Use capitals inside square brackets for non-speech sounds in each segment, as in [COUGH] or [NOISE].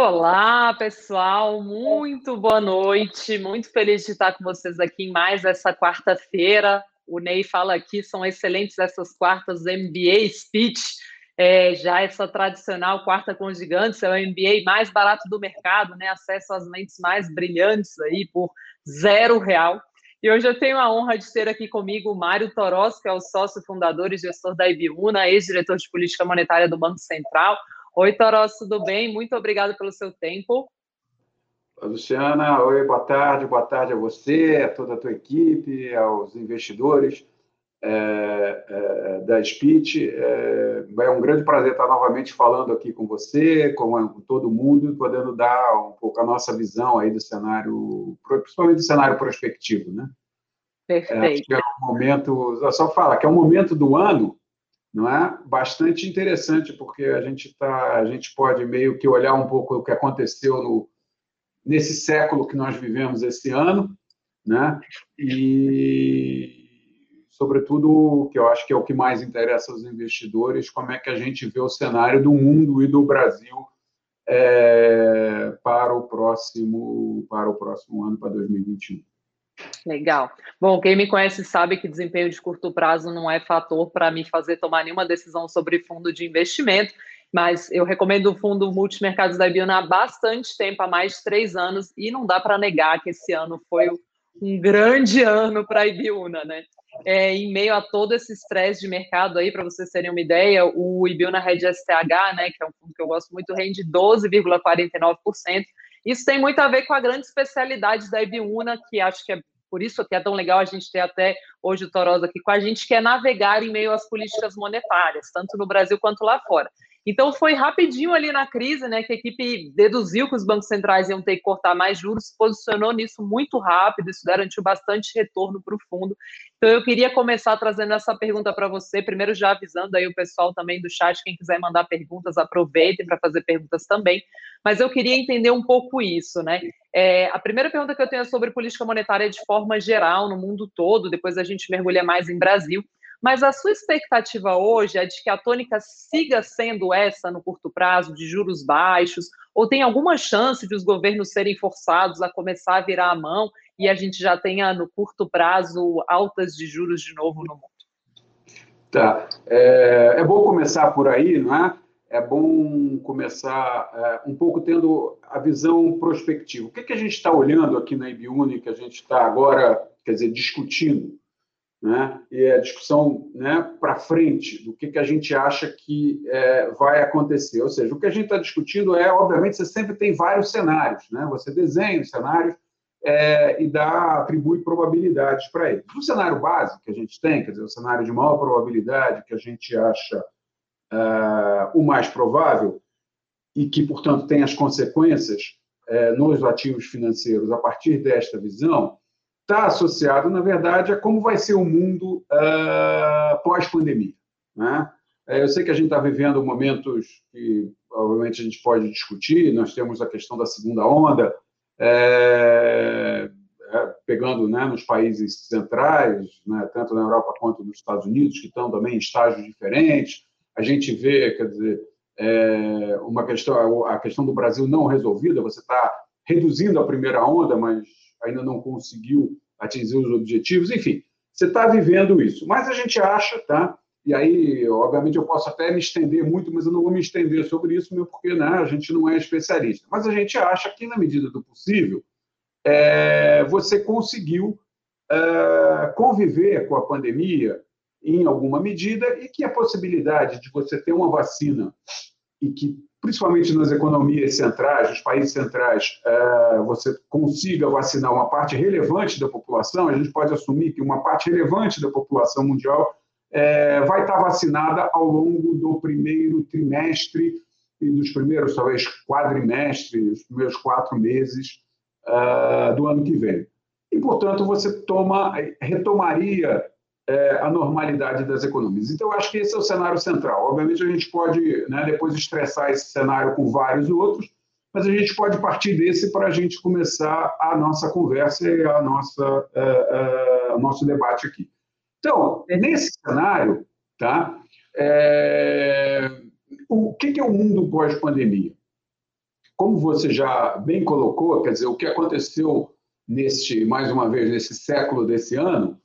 Olá, pessoal, muito boa noite. Muito feliz de estar com vocês aqui em mais essa quarta-feira. O Ney fala aqui, são excelentes essas quartas MBA Speech. É, já essa tradicional quarta com gigantes, é o MBA mais barato do mercado, né? Acesso às mentes mais brilhantes aí por zero real. E hoje eu tenho a honra de ter aqui comigo o Mário Toros, que é o sócio fundador e gestor da Ibiúna, ex-diretor de política monetária do Banco Central. Oi, Toros, tudo bem? Muito obrigado pelo seu tempo. Luciana, oi, boa tarde, boa tarde a você, a toda a tua equipe, aos investidores é, é, da Speech. É, é, um grande prazer estar novamente falando aqui com você, com, com todo mundo, podendo dar um pouco a nossa visão aí do cenário, principalmente do cenário prospectivo, né? Perfeito. É, acho que é um momento, só fala que é um momento do ano não é? Bastante interessante, porque a gente tá, a gente pode meio que olhar um pouco o que aconteceu no, nesse século que nós vivemos esse ano, né? E sobretudo o que eu acho que é o que mais interessa aos investidores, como é que a gente vê o cenário do mundo e do Brasil é, para o próximo para o próximo ano, para 2021. Legal. Bom, quem me conhece sabe que desempenho de curto prazo não é fator para me fazer tomar nenhuma decisão sobre fundo de investimento, mas eu recomendo o fundo multimercados da Ibiúna há bastante tempo, há mais de três anos, e não dá para negar que esse ano foi um grande ano para a Ibiúna, né? É, em meio a todo esse estresse de mercado aí, para vocês terem uma ideia, o Ibiúna Red STH, né, que é um fundo que eu gosto muito, rende 12,49%, isso tem muito a ver com a grande especialidade da Ibiúna, que acho que é por isso que é tão legal a gente ter até hoje o Torosa aqui com a gente, que é navegar em meio às políticas monetárias, tanto no Brasil quanto lá fora. Então foi rapidinho ali na crise, né, que a equipe deduziu que os bancos centrais iam ter que cortar mais juros, se posicionou nisso muito rápido, isso garantiu bastante retorno para o fundo. Então eu queria começar trazendo essa pergunta para você, primeiro já avisando aí o pessoal também do chat, quem quiser mandar perguntas, aproveitem para fazer perguntas também. Mas eu queria entender um pouco isso, né? É, a primeira pergunta que eu tenho é sobre política monetária de forma geral no mundo todo, depois a gente mergulha mais em Brasil. Mas a sua expectativa hoje é de que a tônica siga sendo essa no curto prazo, de juros baixos, ou tem alguma chance de os governos serem forçados a começar a virar a mão e a gente já tenha no curto prazo altas de juros de novo no mundo? Tá. É, é bom começar por aí, não é? É bom começar é, um pouco tendo a visão prospectiva. O que, que a gente está olhando aqui na IBUNI, que a gente está agora, quer dizer, discutindo? né? e a discussão né, para frente do que, que a gente acha que é, vai acontecer. Ou seja, o que a gente está discutindo é, obviamente, você sempre tem vários cenários, né? você desenha os cenários é, e dá, atribui probabilidades para eles. O cenário básico que a gente tem, quer dizer, o cenário de maior probabilidade que a gente acha é, o mais provável e que, portanto, tem as consequências é, nos ativos financeiros a partir desta visão, está associado, na verdade, a como vai ser o mundo uh, pós-pandemia. Né? É, eu sei que a gente está vivendo momentos que, obviamente, a gente pode discutir. Nós temos a questão da segunda onda, é, é, pegando né, nos países centrais, né, tanto na Europa quanto nos Estados Unidos, que estão também em estágios diferentes. A gente vê, quer dizer, é, uma questão, a questão do Brasil não resolvida. Você está reduzindo a primeira onda, mas ainda não conseguiu atingir os objetivos, enfim, você está vivendo isso. Mas a gente acha, tá? E aí, obviamente, eu posso até me estender muito, mas eu não vou me estender sobre isso, mesmo porque né, a gente não é especialista. Mas a gente acha que, na medida do possível, é, você conseguiu é, conviver com a pandemia em alguma medida e que a possibilidade de você ter uma vacina e que principalmente nas economias centrais, nos países centrais, é, você consiga vacinar uma parte relevante da população, a gente pode assumir que uma parte relevante da população mundial é, vai estar vacinada ao longo do primeiro trimestre e dos primeiros, talvez, quadrimestres, os primeiros quatro meses é, do ano que vem. E, portanto, você toma, retomaria é, a normalidade das economias. Então, acho que esse é o cenário central. Obviamente, a gente pode né, depois estressar esse cenário com vários outros, mas a gente pode partir desse para a gente começar a nossa conversa e a nossa, o nosso debate aqui. Então, nesse cenário, tá, é, o que é o mundo pós-pandemia? como você já bem colocou, quer dizer, o que aconteceu neste, mais uma vez, nesse século desse ano,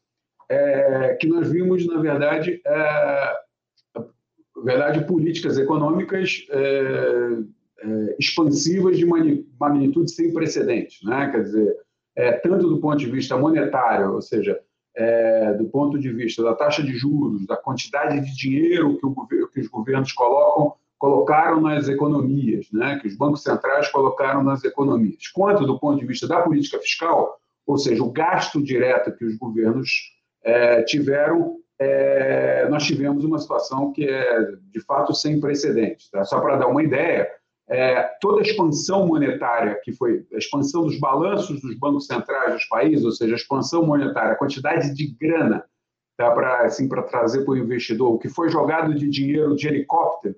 é que nós vimos, na verdade, é, verdade políticas econômicas é, é, expansivas de magnitude sem precedentes, né? Quer dizer, é, tanto do ponto de vista monetário, ou seja, é, do ponto de vista da taxa de juros, da quantidade de dinheiro que, que os governos colocam, colocaram nas economias, né, que os bancos centrais colocaram nas economias, quanto do ponto de vista da política fiscal, ou seja, o gasto direto que os governos é, tiveram, é, nós tivemos uma situação que é, de fato, sem precedentes. Tá? Só para dar uma ideia, é, toda a expansão monetária, que foi a expansão dos balanços dos bancos centrais dos países, ou seja, a expansão monetária, a quantidade de grana tá, para assim, trazer para o investidor, o que foi jogado de dinheiro de helicóptero,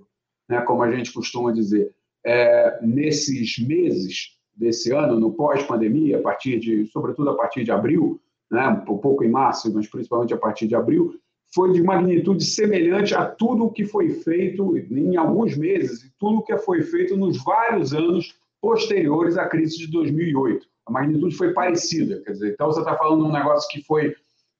né, como a gente costuma dizer, é, nesses meses desse ano, no pós-pandemia, a partir de, sobretudo a partir de abril, né, um pouco em março, mas principalmente a partir de abril, foi de magnitude semelhante a tudo o que foi feito em alguns meses e tudo o que foi feito nos vários anos posteriores à crise de 2008. A magnitude foi parecida, quer dizer, então você está falando de um negócio que foi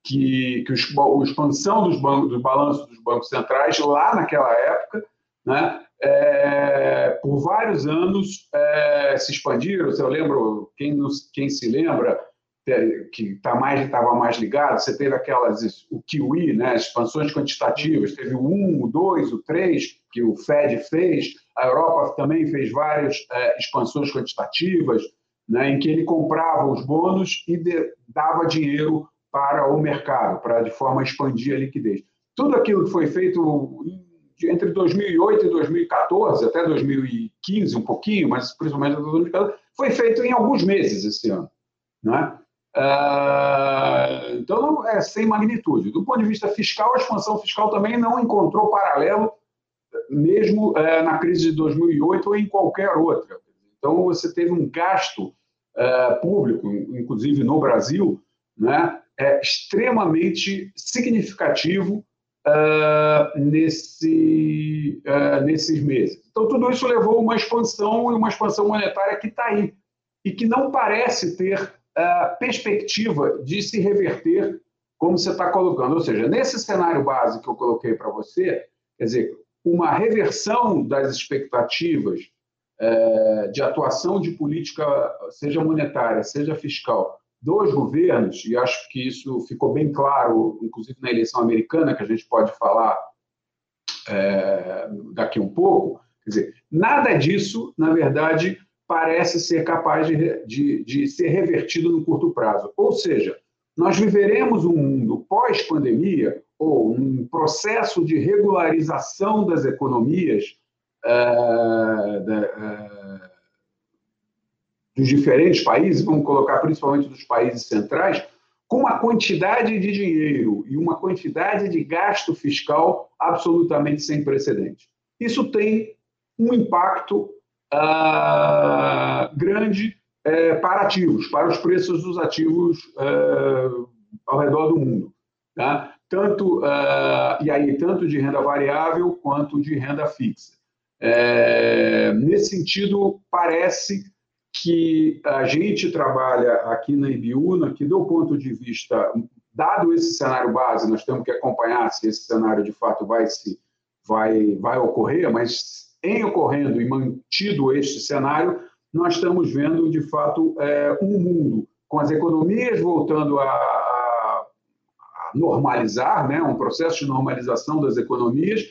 que, que a expansão dos bancos, do balanço dos bancos centrais lá naquela época, né, é, por vários anos é, se expandiram. Eu lembro, quem, nos, quem se lembra, que tá mais estava mais ligado, você teve aquelas o QE, né, expansões quantitativas, teve o 1, o 2, o 3 que o Fed fez, a Europa também fez várias é, expansões quantitativas, né, em que ele comprava os bônus e de, dava dinheiro para o mercado, para de forma a expandir a liquidez. Tudo aquilo que foi feito entre 2008 e 2014, até 2015 um pouquinho, mas principalmente 2014, foi feito em alguns meses esse ano. Né? Ah, então, é sem magnitude. Do ponto de vista fiscal, a expansão fiscal também não encontrou paralelo, mesmo é, na crise de 2008 ou em qualquer outra. Então, você teve um gasto é, público, inclusive no Brasil, né, é, extremamente significativo uh, nesse, uh, nesses meses. Então, tudo isso levou a uma expansão e uma expansão monetária que está aí e que não parece ter perspectiva de se reverter como você está colocando. Ou seja, nesse cenário base que eu coloquei para você, quer dizer, uma reversão das expectativas é, de atuação de política, seja monetária, seja fiscal, dos governos, e acho que isso ficou bem claro, inclusive na eleição americana, que a gente pode falar é, daqui um pouco, quer dizer, nada disso, na verdade, parece ser capaz de, de, de ser revertido no curto prazo. Ou seja, nós viveremos um mundo pós-pandemia ou um processo de regularização das economias uh, da, uh, dos diferentes países, vamos colocar principalmente dos países centrais, com uma quantidade de dinheiro e uma quantidade de gasto fiscal absolutamente sem precedentes. Isso tem um impacto uh, grande uh, para ativos, para os preços dos ativos uh, ao redor do mundo. Tá? Tanto, ah, e aí, tanto de renda variável quanto de renda fixa. É, nesse sentido, parece que a gente trabalha aqui na Ibiúna, que do ponto de vista, dado esse cenário base, nós temos que acompanhar se esse cenário de fato vai se vai vai ocorrer, mas em ocorrendo e mantido este cenário, nós estamos vendo, de fato, é, um mundo com as economias voltando a, normalizar, né, um processo de normalização das economias,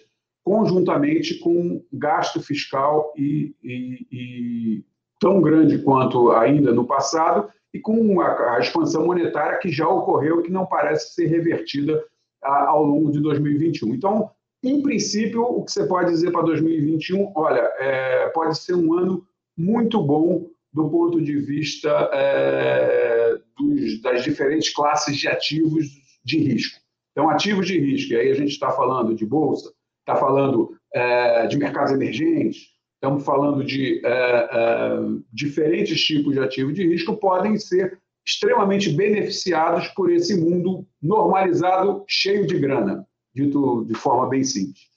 conjuntamente com gasto fiscal e, e, e tão grande quanto ainda no passado, e com a, a, expansão monetária que já ocorreu e que não parece ser revertida a, ao longo de 2021. Então, em princípio, o que você pode dizer para 2021, olha, é, pode ser um ano muito bom do ponto de vista é, dos, das diferentes classes de ativos de risco. Então, ativos de risco, e aí a gente está falando de bolsa, está falando é, de mercados emergentes, estamos falando de é, é, diferentes tipos de ativos de risco, podem ser extremamente beneficiados por esse mundo normalizado, cheio de grana dito de forma bem simples.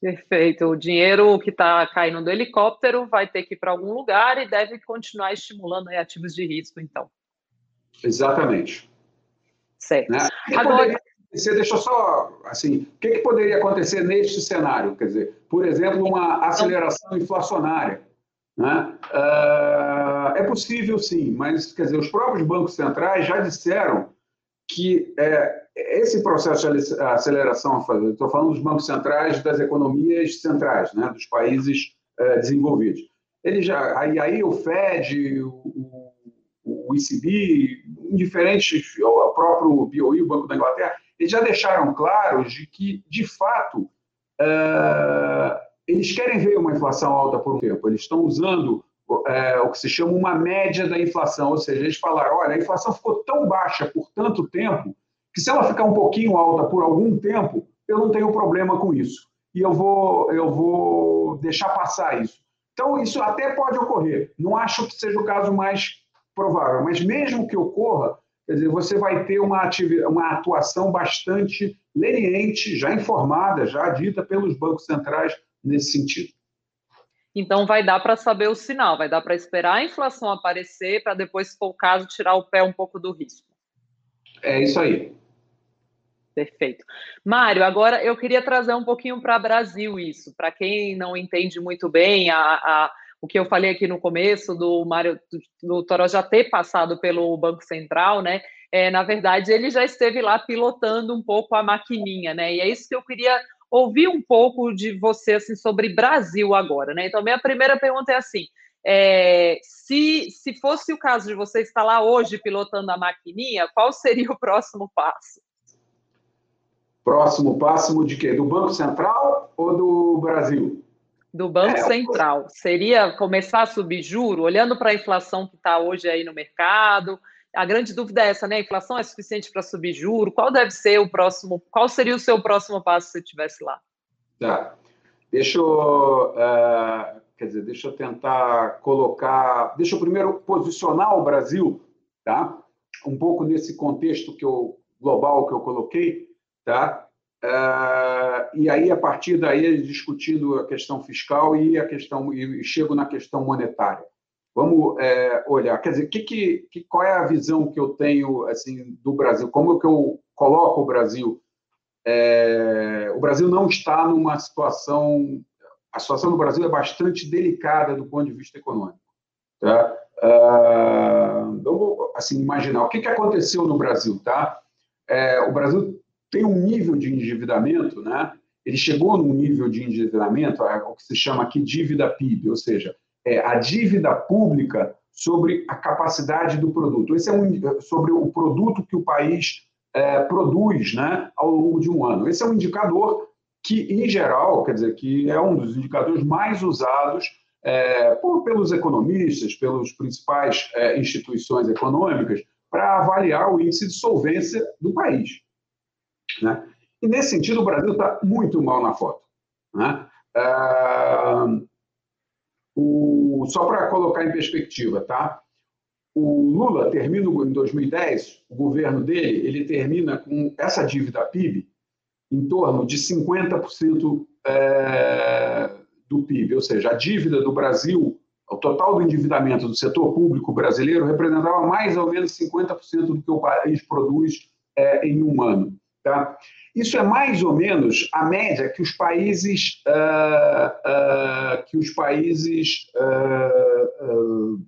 Perfeito. O dinheiro que está caindo do helicóptero vai ter que ir para algum lugar e deve continuar estimulando ativos de risco, então. Exatamente. Certo. Né? Agora, você deixa só assim, o que, que, poderia acontecer neste cenário? Quer dizer, por exemplo, uma aceleração inflacionária. Né? Uh, é possível, sim, mas quer dizer, os próprios bancos centrais já disseram que é, esse processo de aceleração, estou falando dos bancos centrais das economias centrais, né, dos países é, desenvolvidos. Ele já, aí, aí o Fed, o, o ECB, diferentes, o próprio BOE, o Banco da Inglaterra, eles já deixaram claros de que, de fato, é, eles querem ver uma inflação alta por um tempo. Eles estão usando é, o que se chama uma média da inflação, ou seja, eles falaram, olha, a inflação ficou tão baixa por tanto tempo que se ela ficar um pouquinho alta por algum tempo, eu não tenho problema com isso. E eu vou, eu vou deixar passar isso. Então, isso até pode ocorrer. Não acho que seja o caso mais provável, mas mesmo que ocorra, quer dizer, você vai ter uma, uma atuação bastante leniente, já informada, já dita pelos bancos centrais nesse sentido. Então, vai dar para saber o sinal, vai dar para esperar a inflação aparecer, para depois, se for o caso, tirar o pé um pouco do risco. É isso aí. Perfeito. Mário, agora eu queria trazer um pouquinho para Brasil isso, para quem não entende muito bem a, a, o que eu falei aqui no começo do Mário do, do Toró já ter passado pelo Banco Central, né? É, na verdade, ele já esteve lá pilotando um pouco a maquininha, né? E é isso que eu queria ouvir um pouco de você assim sobre Brasil agora, né? Então, minha primeira pergunta é assim: é, se, se fosse o caso de você estar lá hoje pilotando a maquininha, qual seria o próximo passo? Próximo passo de quê? Do Banco Central ou do Brasil? Do Banco é, Central. Seria começar a subir juro, olhando para a inflação que está hoje aí no mercado. A grande dúvida é essa, né? A inflação é suficiente para subir juro? Qual deve ser o próximo? Qual seria o seu próximo passo se você estivesse lá? Tá. Deixa eu, uh, quer dizer, deixa eu tentar colocar, deixa eu primeiro posicionar o Brasil, tá? Um pouco nesse contexto que eu global que eu coloquei Tá? Uh, e aí, a partir daí, discutindo a questão fiscal e a questão e chego na questão monetária. Vamos é, olhar, quer dizer, que, que, qual é a visão que eu tenho assim do Brasil? Como que eu coloco o Brasil? É, o Brasil não está numa situação, a situação do Brasil é bastante delicada do ponto de vista econômico. Tá? Uh, vamos assim imaginar o que, aconteceu no Brasil, tá? É, o Brasil tem um nível de endividamento, né? ele chegou num nível de endividamento, é o que se chama aqui dívida PIB, ou seja, é a dívida pública sobre a capacidade do produto. Esse é um, sobre o produto que o país é, produz né, ao longo de um ano. Esse é um indicador que, em geral, quer dizer, que é um dos indicadores mais usados é, por, pelos economistas, pelas principais é, instituições econômicas, para avaliar o índice de solvência do país. Né? E, nesse sentido, o Brasil está muito mal na foto. Né? Ah, o, só para colocar em perspectiva, tá? o Lula termina em 2010, o governo dele, ele termina com essa dívida PIB em torno de 50% é, do PIB, ou seja, a dívida do Brasil, o total do endividamento do setor público brasileiro representava mais ou menos 50% do que o país produz é, em um ano. Tá? Isso é mais ou menos a média que os países, uh, uh, que os países uh,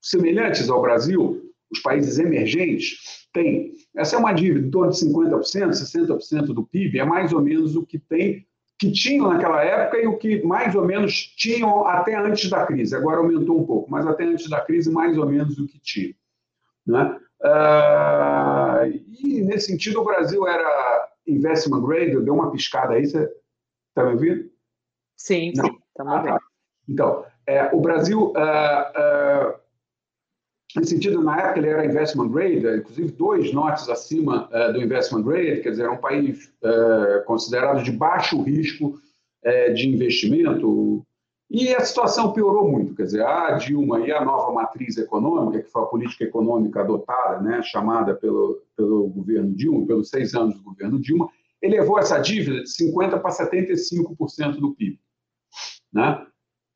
semelhantes ao Brasil, os países emergentes, têm. Essa é uma dívida em torno de 50%, 60% do PIB, é mais ou menos o que tem, que tinham naquela época e o que mais ou menos tinham até antes da crise. Agora aumentou um pouco, mas até antes da crise, mais ou menos o que tinha. Né? Uh, e, nesse sentido, o Brasil era investment grade, deu uma piscada aí, você está me ouvindo? Sim, Não? sim, estamos ah, tá. Então, é, o Brasil, uh, uh, nesse sentido, na época ele era investment grade, inclusive dois notes acima uh, do investment grade, quer dizer, era um país considerado de baixo risco de investimento, e a situação piorou muito, quer dizer, a Dilma e a nova matriz econômica, que foi a política econômica adotada, né, chamada pelo, pelo governo Dilma, pelos seis anos do governo Dilma, elevou essa dívida de 50% para 75% do PIB. Né?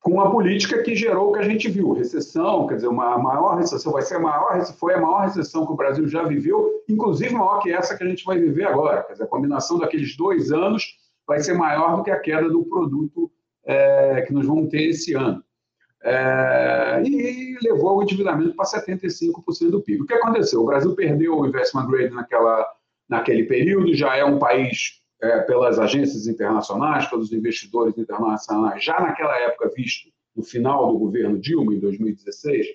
Com a política que gerou o que a gente viu, recessão, quer dizer, uma maior recessão, vai ser a maior, foi a maior recessão que o Brasil já viveu, inclusive maior que essa que a gente vai viver agora. Quer dizer, a combinação daqueles dois anos vai ser maior do que a queda do produto é, que nós vamos ter esse ano. É, e levou o endividamento para 75% do PIB. O que aconteceu? O Brasil perdeu o investment grade naquela, naquele período, já é um país, é, pelas agências internacionais, pelos investidores internacionais, já naquela época visto, no final do governo Dilma, em 2016,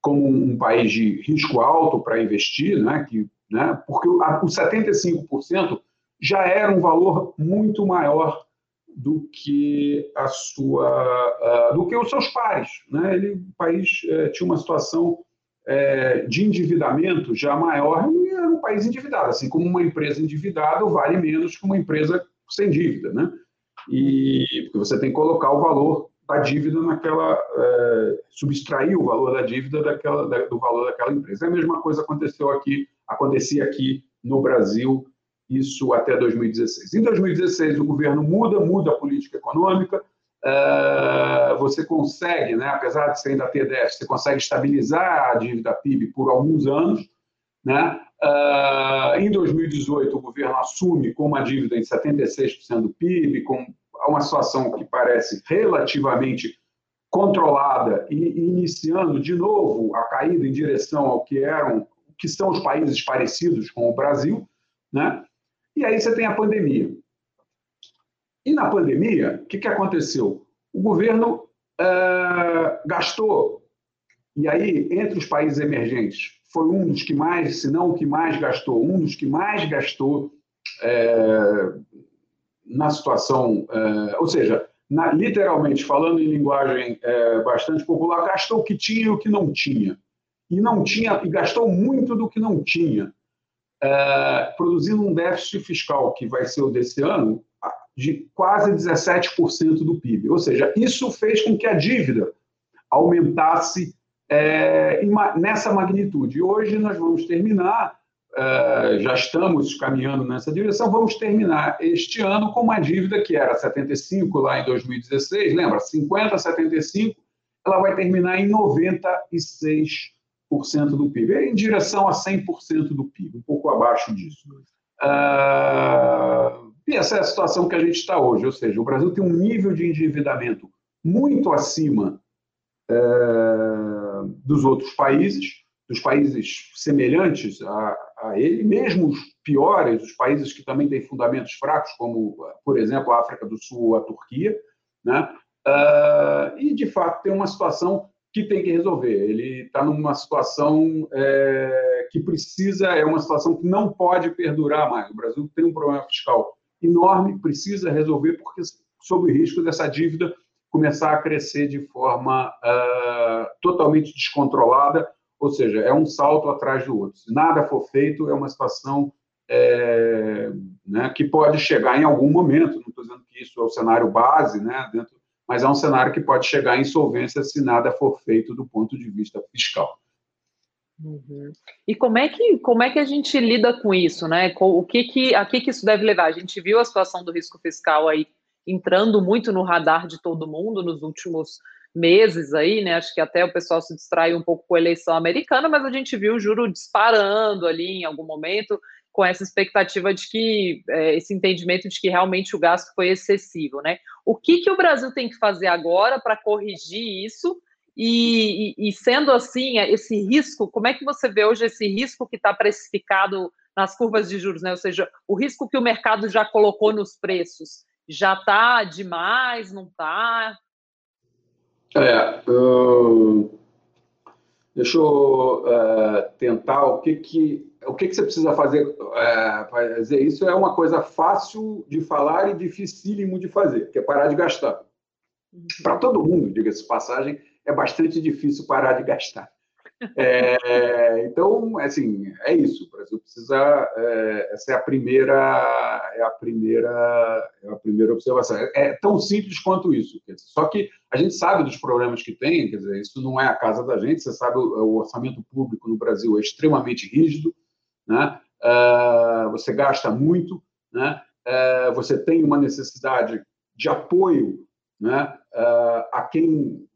como um, um país de risco alto para investir, né, que, né, porque o, a, o 75% já era um valor muito maior do que a sua, uh, do que os seus pares. Né? Ele, o país uh, tinha uma situação uh, de endividamento já maior era um país endividado. Assim como uma empresa endividada vale menos que uma empresa sem dívida, né? E porque você tem que colocar o valor da dívida naquela, eh, subtrair o valor da dívida daquela, da, do valor daquela empresa. A mesma coisa aconteceu aqui, acontecia aqui no Brasil isso até 2016. Em 2016, o governo muda, muda a política econômica, eh, você consegue, né, apesar de você ainda ter déficit, você consegue estabilizar a dívida PIB por alguns anos. Né? Eh, em 2018, o governo assume com uma dívida em 76% do PIB, com uma situação que parece relativamente controlada e iniciando de novo a caída em direção ao que eram, que são os países parecidos com o Brasil, né? E aí você tem a pandemia. E na pandemia, o que, que aconteceu? O governo uh, gastou, e aí, entre os países emergentes, foi um dos que mais, se não o que mais gastou, um dos que mais gastou é, na situação, é, ou seja, na, literalmente, falando em linguagem é, bastante popular, gastou o que tinha e o que não tinha. E não tinha, e gastou muito do que não tinha é, produzindo um déficit fiscal que vai ser o desse ano de quase 17% do PIB. Ou seja, isso fez com que a dívida aumentasse é, nessa magnitude. Hoje nós vamos terminar, é, já estamos caminhando nessa direção, vamos terminar este ano com uma dívida que era 75 lá em 2016, lembra? 50, 75, ela vai terminar em 96 do PIB, é em direção a 100% do PIB, um pouco abaixo disso. Uh, e essa é a situação que a gente está hoje, ou seja, o Brasil tem um nível de endividamento muito acima uh, dos outros países, dos países semelhantes a, a, ele, mesmo os piores, os países que também têm fundamentos fracos, como, por exemplo, a África do Sul a Turquia, né? Uh, e, de fato, tem uma situação que tem que resolver. Ele está numa situação é, que precisa, é uma situação que não pode perdurar mais. O Brasil tem um problema fiscal enorme, precisa resolver, porque sob o risco dessa dívida começar a crescer de forma uh, totalmente descontrolada, ou seja, é um salto atrás do outro. Se nada for feito, é uma situação é, né, que pode chegar em algum momento, não estou dizendo que isso é o cenário base, né, dentro mas é um cenário que pode chegar à insolvência se nada for feito do ponto de vista fiscal. Uhum. E como é que como é que a gente lida com isso, né? O que que a que que isso deve levar? A gente viu a situação do risco fiscal aí entrando muito no radar de todo mundo nos últimos meses aí, né? Acho que até o pessoal se distrai um pouco com a eleição americana, mas a gente viu o juro disparando ali em algum momento com essa expectativa de que é, esse entendimento de que realmente o gasto foi excessivo, né? O que, que o Brasil tem que fazer agora para corrigir isso? E, e, e, sendo assim, esse risco, como é que você vê hoje esse risco que está precificado nas curvas de juros, né? Ou seja, o risco que o mercado já colocou nos preços já está demais, não está? É, uh, deixa eu uh, tentar o que que o que, que você precisa fazer é, fazer isso é uma coisa fácil de falar e dificílimo de fazer, que é parar de gastar. Uhum. Para todo mundo, diga-se passagem, é bastante difícil parar de gastar. É, então, assim, é isso. O Brasil precisa. É, essa é a primeira, é a primeira, é a primeira observação. É, é tão simples quanto isso. Dizer, só que a gente sabe dos problemas que tem. Quer dizer, isso não é a casa da gente. Você sabe o, o orçamento público no Brasil é extremamente rígido né? Uh, você gasta muito, né? é, você tem uma necessidade de apoio né, é, a quem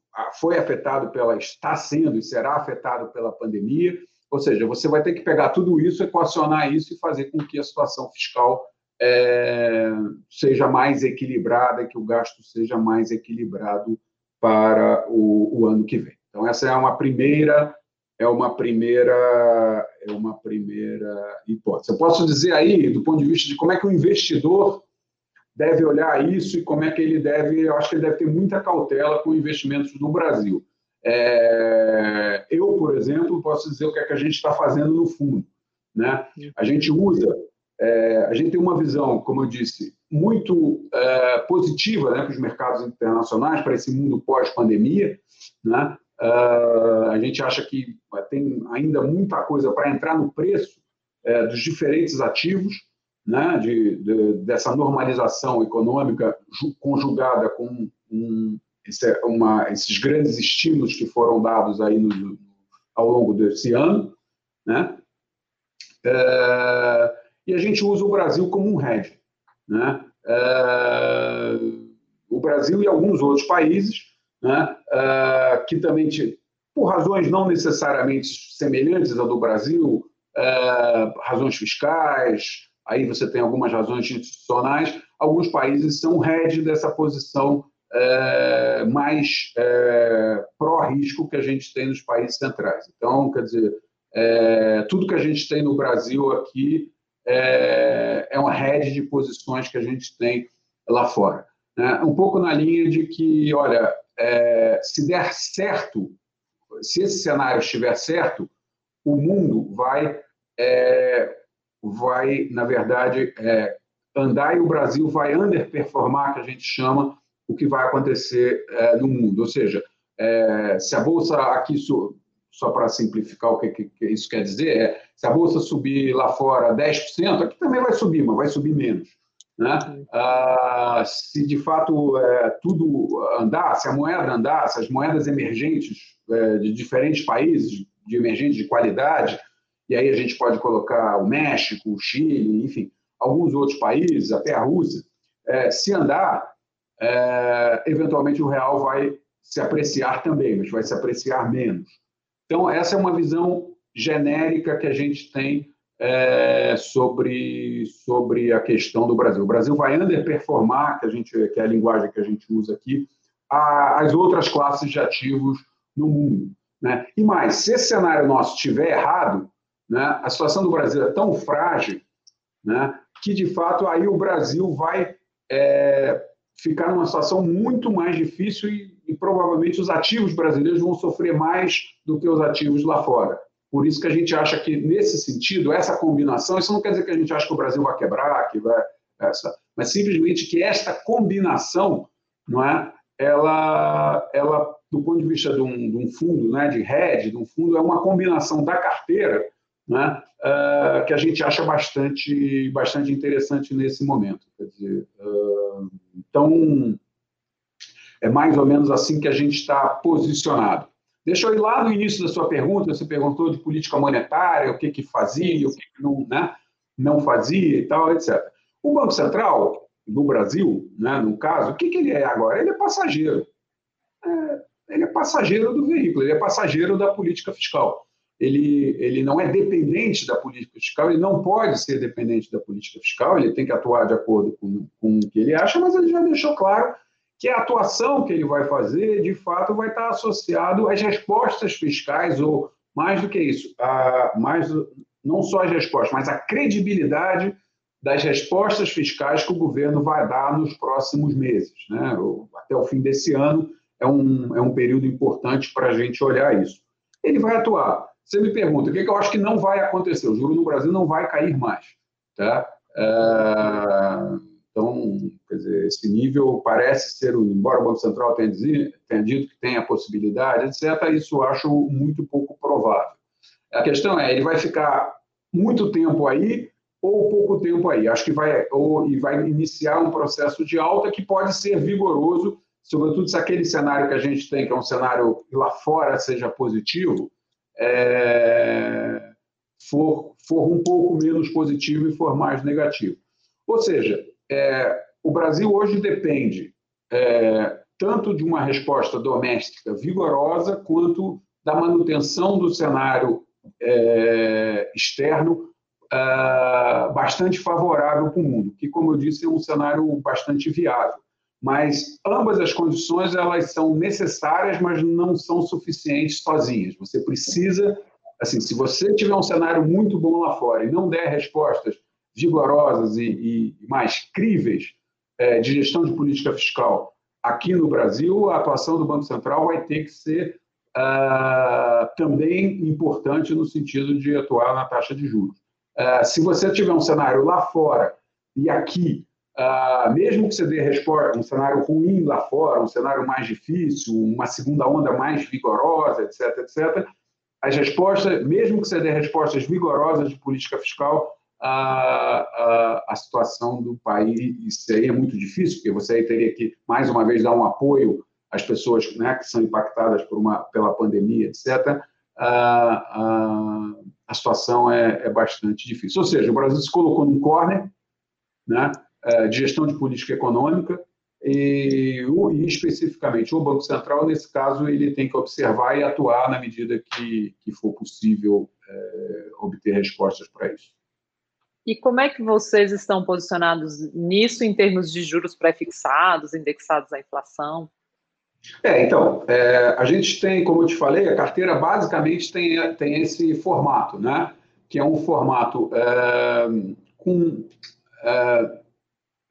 foi afetado pela, está sendo e será afetado pela pandemia. Ou seja, você vai ter que pegar tudo isso, equacionar isso e fazer com que a situação fiscal é, seja mais equilibrada, que o gasto seja mais equilibrado para o, o, ano que vem. Então essa é uma primeira é uma primeira é uma primeira hipótese. Eu posso dizer aí do ponto de vista de como é que o investidor deve olhar isso e como é que ele deve, eu acho que ele deve ter muita cautela com investimentos no Brasil. É, eu, por exemplo, posso dizer o que é que a gente está fazendo no fundo. Né? A gente usa é, a gente tem uma visão, como eu disse, muito é, positiva né, para os mercados internacionais, para esse mundo pós-pandemia. Né? É, a gente acha que tem ainda muita coisa para entrar no preço é, dos diferentes ativos, né, de, de, dessa normalização econômica conjugada com um, esse, uma, esses grandes estímulos que foram dados aí no, ao longo desse ano. Né? É, e a gente usa o Brasil como um hedge. Né? É, o Brasil e alguns outros países, né, é, que também, por razões não necessariamente semelhantes à do Brasil, é, razões fiscais, aí você tem algumas razões institucionais, alguns países são hedge dessa posição é, mais é, pró-risco que a gente tem nos países centrais. Então, quer dizer, é, tudo que a gente tem no Brasil aqui é, é uma rede de posições que a gente tem lá fora. Né? Um pouco na linha de que, olha, é, se der certo, se esse cenário estiver certo, o mundo vai, vai na verdade, é, andar e o Brasil vai underperformar, que a gente chama, o que vai acontecer é, no mundo. Ou seja, é, se a Bolsa aqui só para simplificar o que, que, que, isso quer dizer, é se a bolsa subir lá fora 10%, aqui também vai subir, mas vai subir menos. Né? Ah, se de fato é, tudo andar, se a moeda andar, se as moedas emergentes é, de diferentes países, de emergentes de qualidade, e aí a gente pode colocar o México, o Chile, enfim, alguns outros países, até a Rússia, é, se andar, é, eventualmente o real vai se apreciar também, mas vai se apreciar menos. Então, essa é uma visão genérica que a gente tem é, sobre, sobre a questão do Brasil. O Brasil vai underperformar, que, a gente, que é a linguagem que a gente usa aqui, a, as outras classes de ativos no mundo. Né? E mais, se esse cenário nosso estiver errado, né, a situação do Brasil é tão frágil né, que, de fato, aí o Brasil vai é, ficar numa situação muito mais difícil e e provavelmente os ativos brasileiros vão sofrer mais do que os ativos lá fora. Por isso que a gente acha que, nesse sentido, essa combinação, isso não quer dizer que a gente acha que o Brasil vai quebrar, que vai essa, mas simplesmente que esta combinação, não é, ela, ela do ponto de vista de um, de um fundo, né, de hedge, de um fundo, é uma combinação da carteira, né, uh, que a gente acha bastante, bastante interessante nesse momento. Dizer, uh, então é mais ou menos assim que a gente está posicionado. Deixa eu ir lá no início da sua pergunta, você perguntou de política monetária, o que, que fazia, o que, que não, né, não fazia e tal, etc. O Banco Central do Brasil, né, no caso, o que, que ele é agora? Ele é passageiro. É, ele é passageiro do veículo, ele é passageiro da política fiscal. Ele, ele não é dependente da política fiscal, ele não pode ser dependente da política fiscal, ele tem que atuar de acordo com, com o que ele acha, mas ele já deixou claro que a atuação que ele vai fazer, de fato, vai estar associado às respostas fiscais, ou mais do que isso, a, mais, não só as respostas, mas a credibilidade das respostas fiscais que o governo vai dar nos próximos meses. Né? Até o fim desse ano é um, é um período importante para a gente olhar isso. Ele vai atuar. Você me pergunta, o que, que eu acho que não vai acontecer? O juro no Brasil não vai cair mais. Tá? É então, quer dizer, esse nível parece ser, embora o Banco Central tenha, tenha dito que tem a possibilidade, etc., isso eu acho muito pouco provável. A questão é, ele vai ficar muito tempo aí ou pouco tempo aí? Acho que vai, ou, e vai iniciar um processo de alta que pode ser vigoroso, sobretudo se aquele cenário que a gente tem, que é um cenário lá fora, seja positivo, é, for, for um pouco menos positivo e for mais negativo. Ou seja, é, o Brasil hoje depende é, tanto de uma resposta doméstica vigorosa quanto da manutenção do cenário é, externo é, bastante favorável para o mundo, que, como eu disse, é um cenário bastante viável. Mas ambas as condições elas são necessárias, mas não são suficientes sozinhas. Você precisa, assim, se você tiver um cenário muito bom lá fora e não der respostas vigorosas e, e mais críveis é, de gestão de política fiscal aqui no Brasil, a atuação do Banco Central vai ter que ser uh, também importante no sentido de atuar na taxa de juros. Uh, se você tiver um cenário lá fora e aqui, uh, mesmo que você dê resposta, um cenário ruim lá fora, um cenário mais difícil, uma segunda onda mais vigorosa, etc., etc., as respostas, mesmo que você dê respostas vigorosas de política fiscal, a, a, a, situação do país seria muito difícil, porque você aí teria que, mais uma vez, dar um apoio às pessoas né, que são impactadas por uma, pela pandemia, etc., a, a, a situação é, é, bastante difícil. Ou seja, o Brasil se colocou num corner né, é, de gestão de política econômica e, e, especificamente, o Banco Central, nesse caso, ele tem que observar e atuar na medida que, que for possível é, obter respostas para isso. E como é que vocês estão posicionados nisso em termos de juros pré-fixados, indexados à inflação? É, então, é, a gente tem, como eu te falei, a carteira basicamente tem, tem esse formato, né? Que é um formato é, com,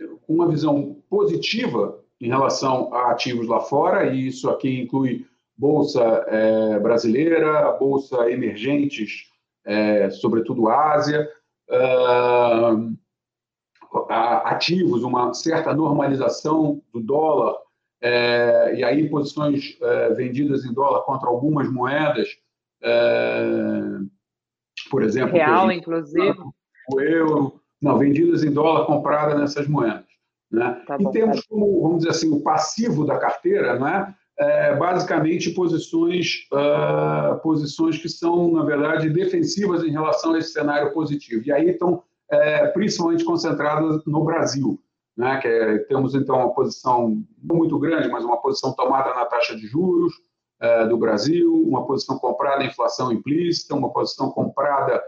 é, uma visão positiva em relação a ativos lá fora, e isso aqui inclui bolsa é, brasileira, bolsa emergentes, é, sobretudo Ásia, uh, ativos, uma certa normalização do dólar, é, e aí posições é, vendidas em dólar contra algumas moedas, é, por exemplo, real, inclusive, o euro, não, vendidas em dólar compradas nessas moedas. Né? Tá bom, e temos tá como, vamos dizer assim, o passivo da carteira, né? É, basicamente posições, uh, posições que são, na verdade, defensivas em relação a esse cenário positivo. E aí estão é, principalmente concentradas no Brasil. Né, que é, temos então uma posição não muito grande, mas uma posição tomada na taxa de juros é, do Brasil, uma posição comprada em inflação implícita, uma posição comprada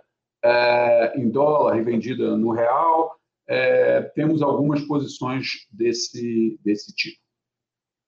é, em dólar e vendida no real. É, temos algumas posições desse, desse tipo.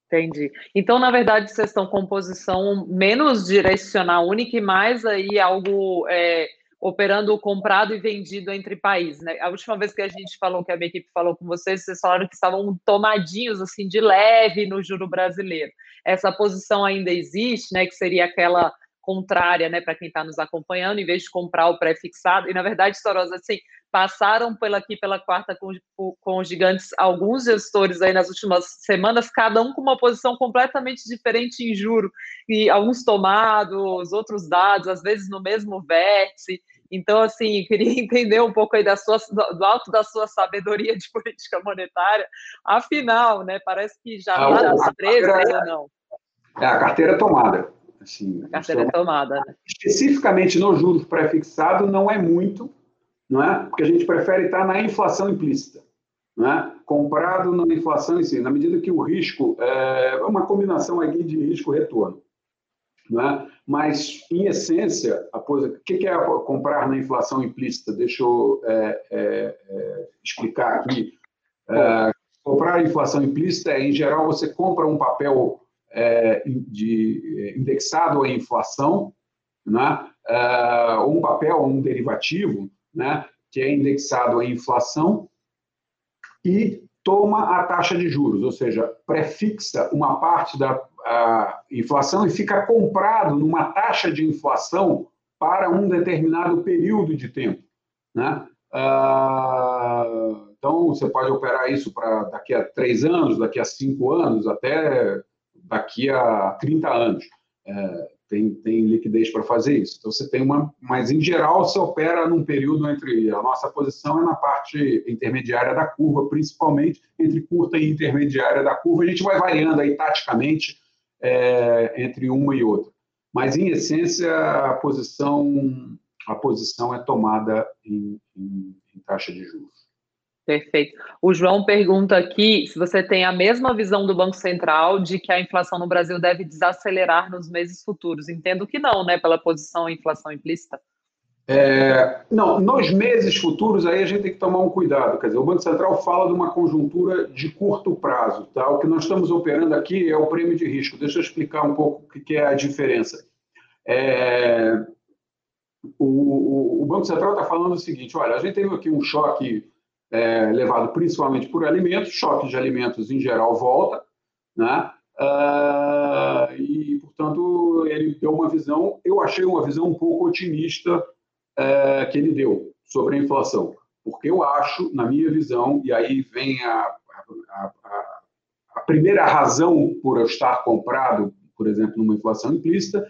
Entendi. Então, na verdade, vocês estão com posição menos direcional única e mais aí algo é, operando comprado e vendido entre países, né? A última vez que a gente falou, que a minha equipe falou com vocês, vocês falaram que estavam tomadinhos, assim, de leve no juro brasileiro. Essa posição ainda existe, né? Que seria aquela contrária, né, para quem está nos acompanhando, em vez de comprar o pré-fixado. E, na verdade, Sorosa, assim, passaram pela, aqui pela quarta com, com os gigantes alguns gestores aí nas últimas semanas, cada um com uma posição completamente diferente em juro, e alguns tomados, outros dados, às vezes no mesmo vértice. Então, assim, queria [LAUGHS] entender um pouco aí da sua, do alto da sua sabedoria de [LAUGHS] política monetária. Afinal, né, parece que já está nas 13 ou não. É a carteira tomada. Assim, a carteira é tomada. Né? Especificamente no juros pré-fixado, não é muito, não é? porque a gente prefere estar na inflação implícita. Não é? Comprado na inflação em si, na medida que o risco é uma combinação aqui de risco-retorno. É? Mas, em essência, a coisa, o que é comprar na inflação implícita? Deixa eu é, é, é explicar aqui. É, comprar inflação implícita é, em geral, você compra um papel é, de, é, indexado à inflação, né? É, ou um papel, um derivativo, né? que é indexado à inflação e toma a taxa de juros, ou seja, prefixa uma parte da inflação e fica comprado numa taxa de inflação para um determinado período de tempo. Né? Ah, então, você pode operar isso para daqui a três anos, daqui a cinco anos, até daqui a 30 anos. É, tem, tem liquidez para fazer isso. Então, você tem uma. Mas, em geral, você opera num período entre. A nossa posição é na parte intermediária da curva, principalmente entre curta e intermediária da curva. A gente vai variando aí taticamente é, entre uma e outra. Mas, em essência, a posição, a posição é tomada em, em, em taxa de juros. Perfeito. O João pergunta aqui se você tem a mesma visão do Banco Central de que a inflação no Brasil deve desacelerar nos meses futuros. Entendo que não, né? Pela posição inflação implícita. É, não, nos meses futuros aí a gente tem que tomar um cuidado. Quer dizer, o Banco Central fala de uma conjuntura de curto prazo. Tá? O que nós estamos operando aqui é o prêmio de risco. Deixa eu explicar um pouco o que é a diferença. É, o, o, Banco Central está falando o seguinte: olha, a gente teve aqui um choque é, levado principalmente por alimentos, choque de alimentos em geral volta, né? Uh, e, portanto, ele deu uma visão, eu achei uma visão um pouco otimista uh, que ele deu sobre a inflação, porque eu acho, na minha visão, e aí vem a, a, a, a primeira razão por eu estar comprado, por exemplo, numa inflação implícita,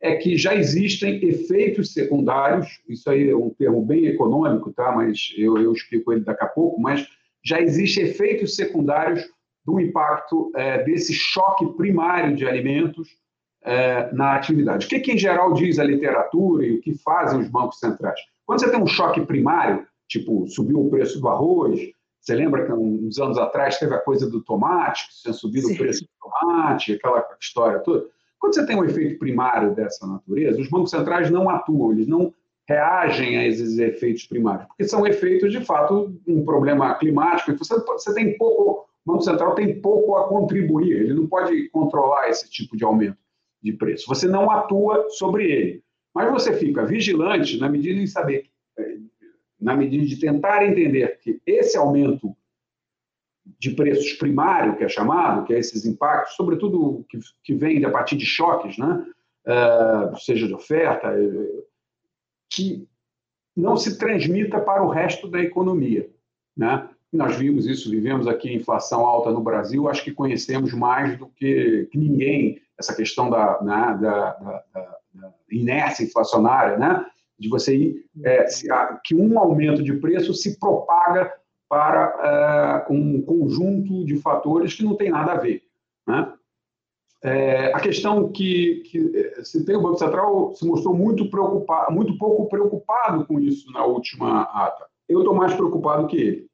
é que já existem efeitos secundários, isso aí é um termo bem econômico, tá? mas eu, eu explico ele daqui a pouco, mas já existem efeitos secundários do impacto é, desse choque primário de alimentos é, na atividade. O que, que, em geral, diz a literatura e o que fazem os bancos centrais? Quando você tem um choque primário, tipo, subiu o preço do arroz, você lembra que uns anos atrás teve a coisa do tomate, que tinha subido Sim. o preço do tomate, aquela história toda. Quando você tem um efeito primário dessa natureza, os bancos centrais não atuam, eles não reagem a esses efeitos primários, porque são efeitos, de fato, um problema climático. Você, você tem pouco, o Banco Central tem pouco a contribuir, ele não pode controlar esse tipo de aumento de preço. Você não atua sobre ele, mas você fica vigilante na medida de saber, eh, na medida de tentar entender que esse aumento de preços primário, que é chamado, que é esses impactos, sobretudo que, que vem a partir de choques, né? Uh, seja de oferta, eh, que não se transmita para o resto da economia. Né? Nós vimos isso, vivemos aqui inflação alta no Brasil, acho que conhecemos mais do que, que ninguém essa questão da, né, da, da, da, inércia inflacionária, né? de você ir, é, que um aumento de preço se propaga para uh, um conjunto de fatores que não tem nada a ver. Né? É, a questão que, que se tem o Banco Central se mostrou muito preocupado, muito pouco preocupado com isso na última ata. Eu estou mais preocupado que ele.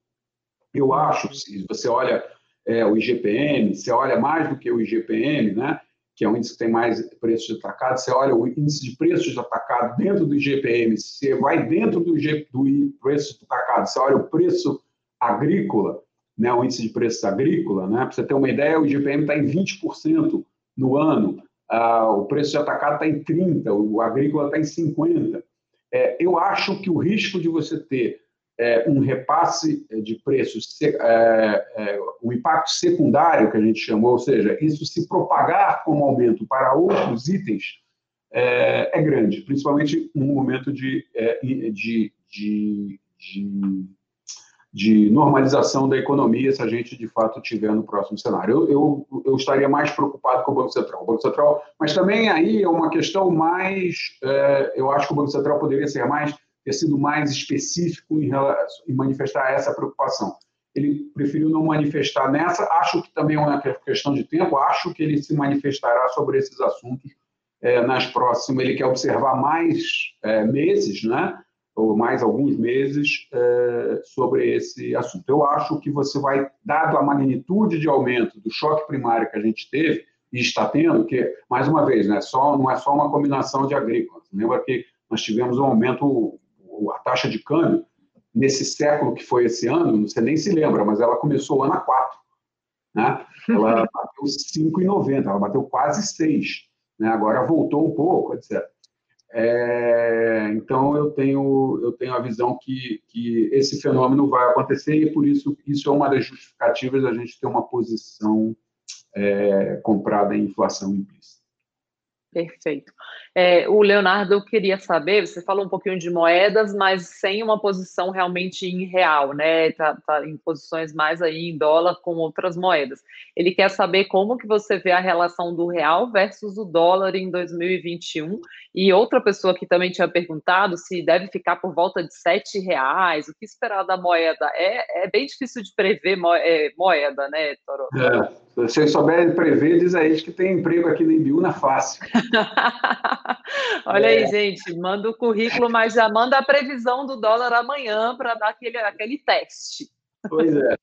Eu acho, se você olha é, o IGPM, você olha mais do que o IGPM, né? que é o índice que tem mais preços de atacado, você olha o índice de preços de atacado dentro do IGPM, você vai dentro do, IG, do preço de atacado, você olha o preço agrícola, né, o índice de preços agrícola, né, para você ter uma ideia, o IGPM está em 20% no ano, ah, o preço de atacado está em 30%, o agrícola está em 50%. É, eu acho que o risco de você ter é, um repasse de preços, é, é, o impacto secundário que a gente chamou, ou seja, isso se propagar como aumento para outros itens, é, é grande, principalmente num momento de, é, de, de, de de normalização da economia se a gente, de fato, tiver no próximo cenário. Eu, eu, eu, estaria mais preocupado com o Banco Central. O Banco Central, mas também aí é uma questão mais, é, eu acho que o Banco Central poderia ser mais, ter sido mais específico em, em manifestar essa preocupação. Ele preferiu não manifestar nessa, acho que também é uma questão de tempo, acho que ele se manifestará sobre esses assuntos é, nas próximas, ele quer observar mais é, meses, né? Ou mais alguns meses é, sobre esse assunto. Eu acho que você vai, dado a magnitude de aumento do choque primário que a gente teve e está tendo, que, mais uma vez, né, só, não é só uma combinação de agrícolas. Lembra que nós tivemos um aumento, a taxa de câmbio, nesse século que foi esse ano, você nem se lembra, mas ela começou ano a 4. Né? Ela [LAUGHS] bateu 5,90, ela bateu quase 6. Né? Agora voltou um pouco, etc. É, então eu tenho eu tenho a visão que, que esse fenômeno vai acontecer e por isso isso é uma das justificativas da gente ter uma posição é, comprada em inflação implícita. Perfeito. É, o Leonardo queria saber, você falou um pouquinho de moedas, mas sem uma posição realmente em real, né? Tá, tá, em posições mais aí em dólar com outras moedas. Ele quer saber como que você vê a relação do real versus o dólar em 2021. E outra pessoa que também tinha perguntado se deve ficar por volta de sete reais, o que esperar da moeda? É, é bem difícil de prever é, moeda, né, Toro? É. Se você souber prever, diz a eles que tem emprego aqui na Ibiúna fácil. [LAUGHS] [LAUGHS] Olha é. aí, gente, manda o currículo, mas já manda a previsão do dólar amanhã para dar aquele, aquele teste. Pois é.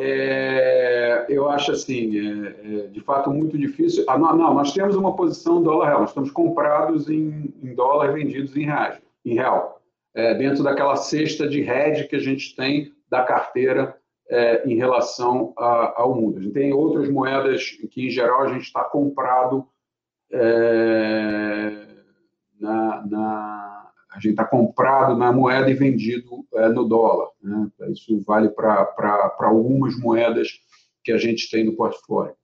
É, eu acho assim, é, é, de fato, muito difícil. Ah, não, não, nós temos uma posição dólar real, nós estamos comprados em, em dólar vendidos em reais, em real, é, dentro daquela cesta de hedge que a gente tem da carteira é, em relação a, ao mundo. A gente tem outras moedas que, em geral, a gente está comprado é, na, na a gente está comprado na moeda e vendido é, no dólar. Né? Isso vale para algumas moedas que a gente tem no portfólio.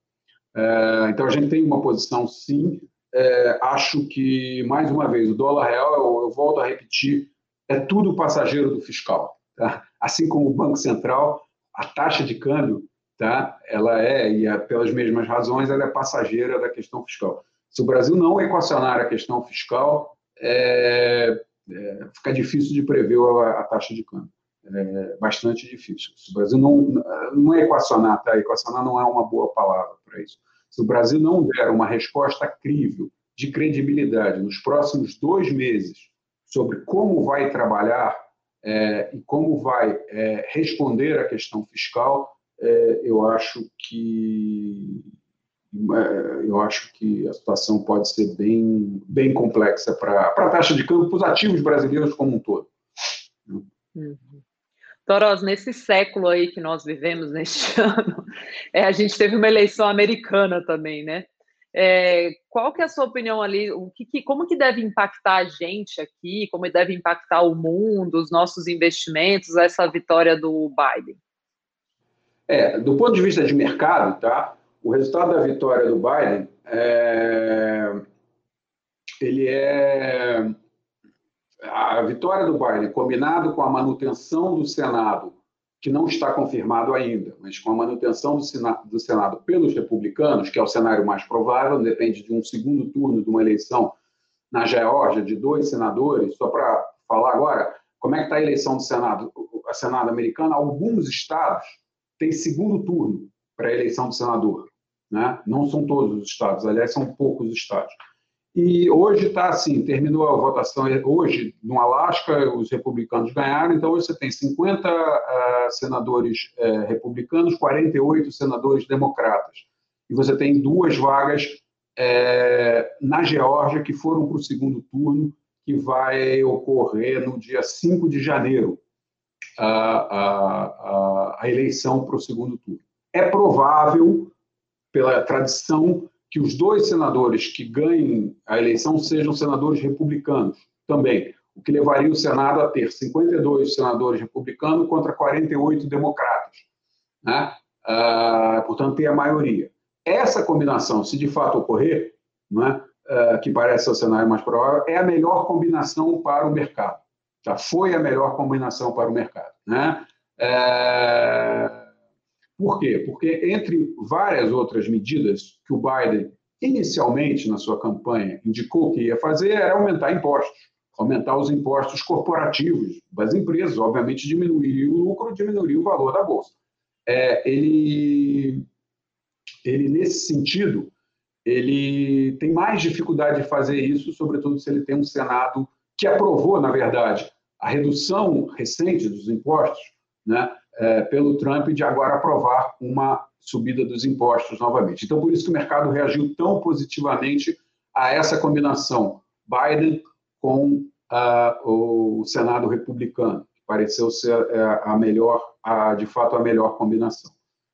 É, então, a gente tem uma posição, sim. É, acho que, mais uma vez, o dólar real, eu, eu, volto a repetir, é tudo passageiro do fiscal. Tá? Assim como o Banco Central, a taxa de câmbio, tá? ela é, e é, pelas mesmas razões, ela é passageira da questão fiscal. Se o Brasil não equacionar a questão fiscal, é, é, fica difícil de prever a, a, taxa de câmbio. É bastante difícil. Se o Brasil não, não é equacionar, tá? Equacionar não é uma boa palavra para isso. Se o Brasil não der uma resposta crível, de credibilidade, nos próximos dois meses, sobre como vai trabalhar é, e como vai é, responder à questão fiscal, é, eu acho que eu acho que a situação pode ser bem, bem complexa para a taxa de câmbio, para os ativos brasileiros como um todo. Uhum. Toros, nesse século aí que nós vivemos neste [LAUGHS] ano, é, a gente teve uma eleição americana também, né? É, qual que é a sua opinião ali? O que, que, como que deve impactar a gente aqui? Como deve impactar o mundo, os nossos investimentos, essa vitória do Biden? É, do ponto de vista de mercado, tá? O resultado da vitória do Biden é, ele é a vitória do Biden combinado com a manutenção do Senado, que não está confirmado ainda, mas com a manutenção do Senado, do Senado pelos republicanos, que é o cenário mais provável, depende de um segundo turno de uma eleição na Geórgia de dois senadores. Só para falar agora, como é que está a eleição do Senado, a Senado americano? Alguns estados têm segundo turno para a eleição do senador. Né? Não são todos os estados, aliás, são poucos estados. E hoje está assim, terminou a votação, hoje no Alasca os republicanos ganharam, então hoje você tem 50 uh, ah, senadores uh, republicanos, 48 senadores democratas. E você tem duas vagas uh, na Geórgia que foram para o segundo turno, que vai ocorrer no dia 5 de janeiro, a, a, a, a eleição para o segundo turno. É provável pela tradição, que os dois senadores que ganhem a eleição sejam senadores republicanos também, o que levaria o Senado a ter 52 senadores republicanos contra 48 democratas. Né? Uh, portanto, ter a maioria. Essa combinação, se de fato ocorrer, né, uh, que parece o cenário mais provável, é a melhor combinação para o mercado. Já foi a melhor combinação para o mercado. Né? Uh, por quê? Porque, entre várias outras medidas que o Biden, inicialmente na sua campanha, indicou que ia fazer, era aumentar impostos, aumentar os impostos corporativos das empresas, obviamente diminuiria o lucro, diminuiria o valor da bolsa. É, ele, ele, nesse sentido, ele tem mais dificuldade de fazer isso, sobretudo se ele tem um Senado que aprovou, na verdade, a redução recente dos impostos, né? É, pelo Trump de agora aprovar uma subida dos impostos novamente. Então, por isso que o mercado reagiu tão positivamente a essa combinação Biden com uh, o Senado republicano, que pareceu ser uh, a melhor, de fato, a melhor combinação.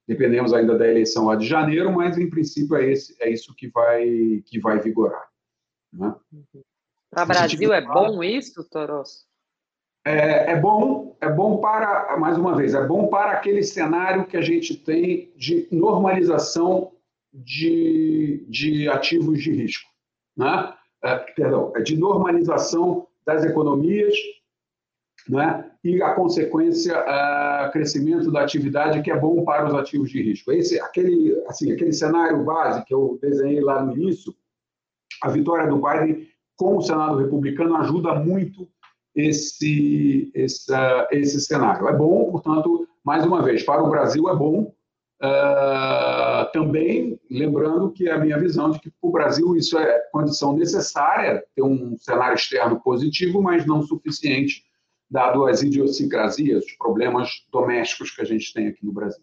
Dependemos ainda da eleição lá de janeiro, mas em princípio é, esse, é isso que vai, que vai vigorar. Né? Para o Brasil é bom isso, Toros? É, é, bom, é bom para, mais uma vez, é bom para aquele cenário que a gente tem de normalização de, de ativos de risco, né? É, perdão, é de normalização das economias, né? E a consequência, é, crescimento da atividade que é bom para os ativos de risco. Esse, aquele, assim, aquele cenário base que eu desenhei lá no início, a vitória do Biden com o Senado republicano ajuda muito esse, esse, esse cenário. É bom, portanto, mais uma vez, para o Brasil é bom. Uh, também lembrando que a minha visão de que para o Brasil isso é condição necessária, ter um cenário externo positivo, mas não suficiente dado as idiosincrasias, os problemas domésticos que a gente tem aqui no Brasil.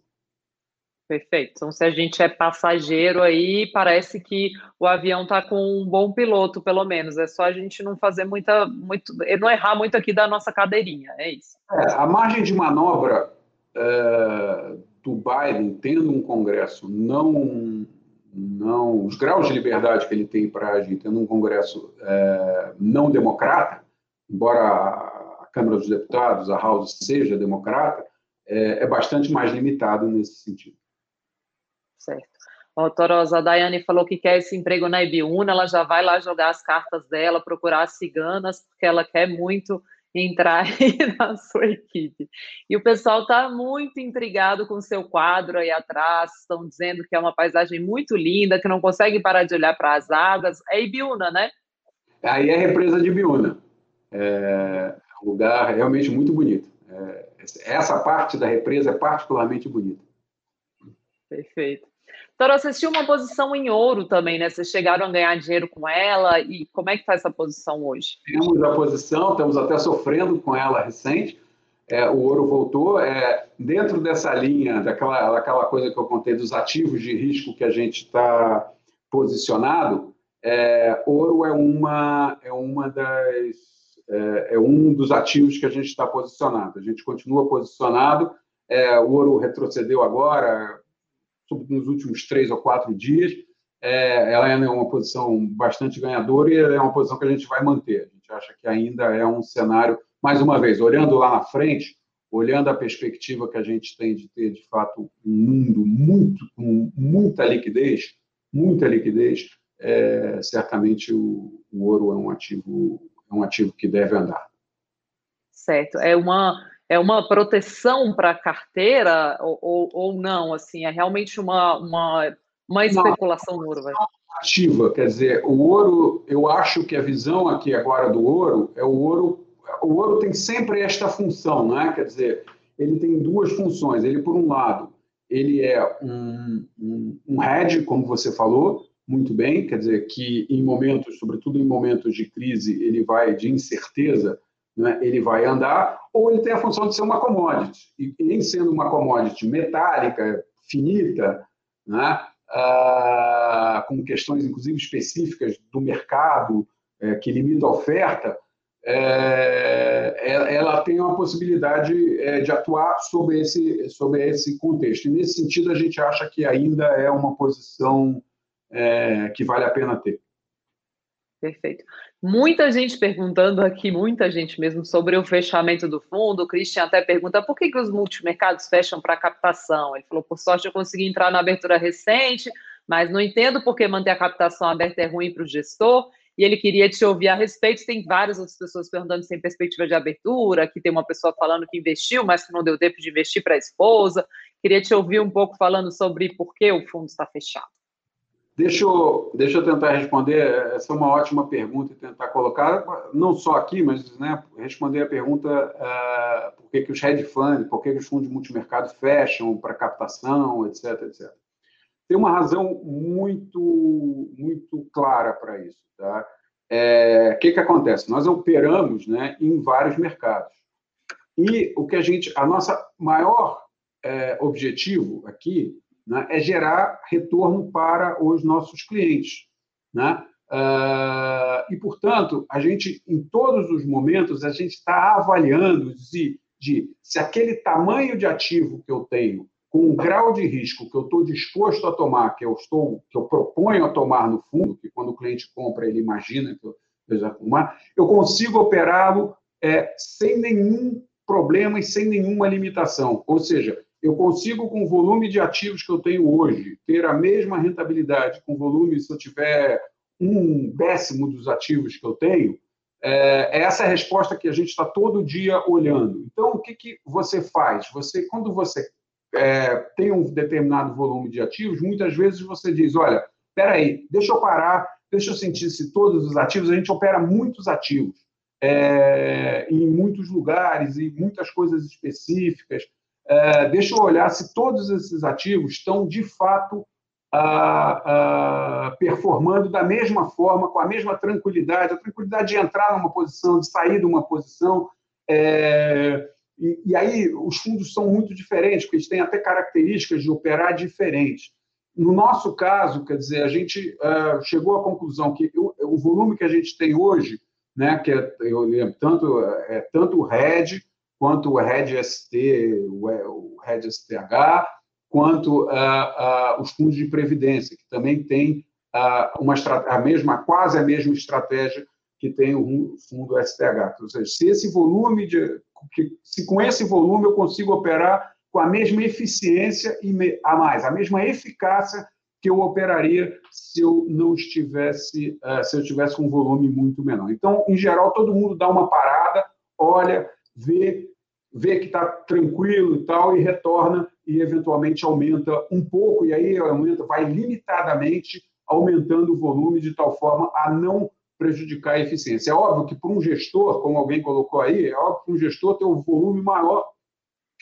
Perfeito. Então, se a gente é passageiro aí, parece que o avião está com um bom piloto, pelo menos. É só a gente não fazer muita, muito, não errar muito aqui da nossa cadeirinha, é isso. É, a margem de manobra é, do Biden, tendo um Congresso não, não, os graus de liberdade que ele tem para agir, tendo um Congresso é, não democrata, embora a Câmara dos Deputados, a House seja democrata, é, é bastante mais limitado nesse sentido. Certo. Ó, Torosa, a Daiane falou que quer esse emprego na Ibiúna, ela já vai lá jogar as cartas dela, procurar as ciganas, porque ela quer muito entrar [LAUGHS] na sua equipe. E o pessoal está muito intrigado com o seu quadro aí atrás, estão dizendo que é uma paisagem muito linda, que não consegue parar de olhar para as águas. É Ibiúna, né? Aí é a represa de Ibiúna. É um lugar realmente muito bonito. É, essa parte da represa é particularmente bonita. Perfeito. Toro, você tinha uma posição em ouro também, né? Vocês chegaram a ganhar dinheiro com ela e como é que está essa posição hoje? Temos a posição, estamos até sofrendo com ela recente. É, o ouro voltou. É, dentro dessa linha, daquela, daquela coisa que eu contei dos ativos de risco que a gente está posicionado, é, ouro é uma, é uma das é, é, um dos ativos que a gente está posicionado. A gente continua posicionado. É, o ouro retrocedeu agora, nos últimos três ou quatro dias. É, ela é uma posição bastante ganhadora e é uma posição que a gente vai manter. A gente acha que ainda é um cenário, mais uma vez, olhando lá na frente, olhando a perspectiva que a gente tem de ter, de fato, um mundo muito, com muita liquidez, muita liquidez, é, certamente o, o ouro é um ativo, é um ativo que deve andar. Certo. É uma é uma proteção para a carteira ou, ou, ou, não? Assim, é realmente uma, uma, uma especulação no ouro? Ativa, quer dizer, o ouro, eu acho que a visão aqui agora do ouro é o ouro. O ouro tem sempre esta função, né? Quer dizer, ele tem duas funções. Ele, por um lado, ele é um, um, um hedge, como você falou, muito bem, quer dizer, que em momentos, sobretudo em momentos de crise, ele vai de incerteza, né, ele vai andar, ou ele tem a função de ser uma commodity. E nem sendo uma commodity metálica, finita, né, ah, com questões, inclusive, específicas do mercado é, que limita a oferta, é, é ela tem uma possibilidade de atuar sobre esse, sobre esse contexto. E, nesse sentido, a gente acha que ainda é uma posição que vale a pena ter. Perfeito. Muita gente perguntando aqui, muita gente mesmo, sobre o fechamento do fundo. O Christian até pergunta por que, que os multimercados fecham para captação. Ele falou: por sorte, eu consegui entrar na abertura recente, mas não entendo por que manter a captação aberta é ruim para o gestor. E ele queria te ouvir a respeito. Tem várias outras pessoas perguntando se tem perspectiva de abertura, que tem uma pessoa falando que investiu, mas que não deu tempo de investir para a esposa. Queria te ouvir um pouco falando sobre por que o fundo está fechado. Deixa eu, deixa eu tentar responder. Essa é uma ótima pergunta e tentar colocar, não só aqui, mas né, responder a pergunta uh, por que, que os hedge funds, por que, que os fundos de multimercado fecham para captação, etc, etc. Tem uma razão muito, muito clara para isso. Tá? É, o que, que acontece? Nós operamos né, em vários mercados. E o que a gente, a nossa maior é, objetivo aqui né, é gerar retorno para os nossos clientes. Né? Uh, e, portanto, a gente, em todos os momentos, a gente está avaliando de, de se aquele tamanho de ativo que eu tenho, com o grau de risco que eu estou disposto a tomar, que eu estou, que eu proponho a tomar no fundo, que quando o cliente compra ele imagina que eu esteja tomar, eu consigo operá-lo é, sem nenhum problema e sem nenhuma limitação. Ou seja, eu consigo, com o volume de ativos que eu tenho hoje, ter a mesma rentabilidade com o volume se eu tiver um décimo dos ativos que eu tenho? É, é essa a resposta que a gente está todo dia olhando. Então, o que, que você faz? Você, quando você é, tem um determinado volume de ativos, muitas vezes você diz: olha, espera aí, deixa eu parar, deixa eu sentir se todos os ativos, a gente opera muitos ativos é, em muitos lugares, e muitas coisas específicas é, deixa eu olhar se todos esses ativos estão, de fato, ah, ah, performando da mesma forma, com a mesma tranquilidade, a tranquilidade de entrar numa posição, de sair de uma posição. É, e, e, aí os fundos são muito diferentes, porque eles têm até características de operar diferentes. No nosso caso, quer dizer, a gente uh, chegou à conclusão que o, o, volume que a gente tem hoje, né, que é, eu lembro, tanto, é tanto o RED, quanto o RED ST, o, o RED STH, quanto uh, uh, os fundos de previdência, que também têm uma, a mesma, quase a mesma estratégia que tem o fundo STH. Ou seja, se esse volume de, se com esse volume eu consigo operar com a mesma eficiência e a mais, a mesma eficácia que eu operaria se eu não estivesse, uh, se eu tivesse um volume muito menor. Então, em geral, todo mundo dá uma parada, olha, vê, vê que está tranquilo e tal e retorna e eventualmente aumenta um pouco e aí aumenta, vai limitadamente aumentando o volume de tal forma a não prejudicar a eficiência. É óbvio que para um gestor, como alguém colocou aí, é óbvio que um gestor tem um volume maior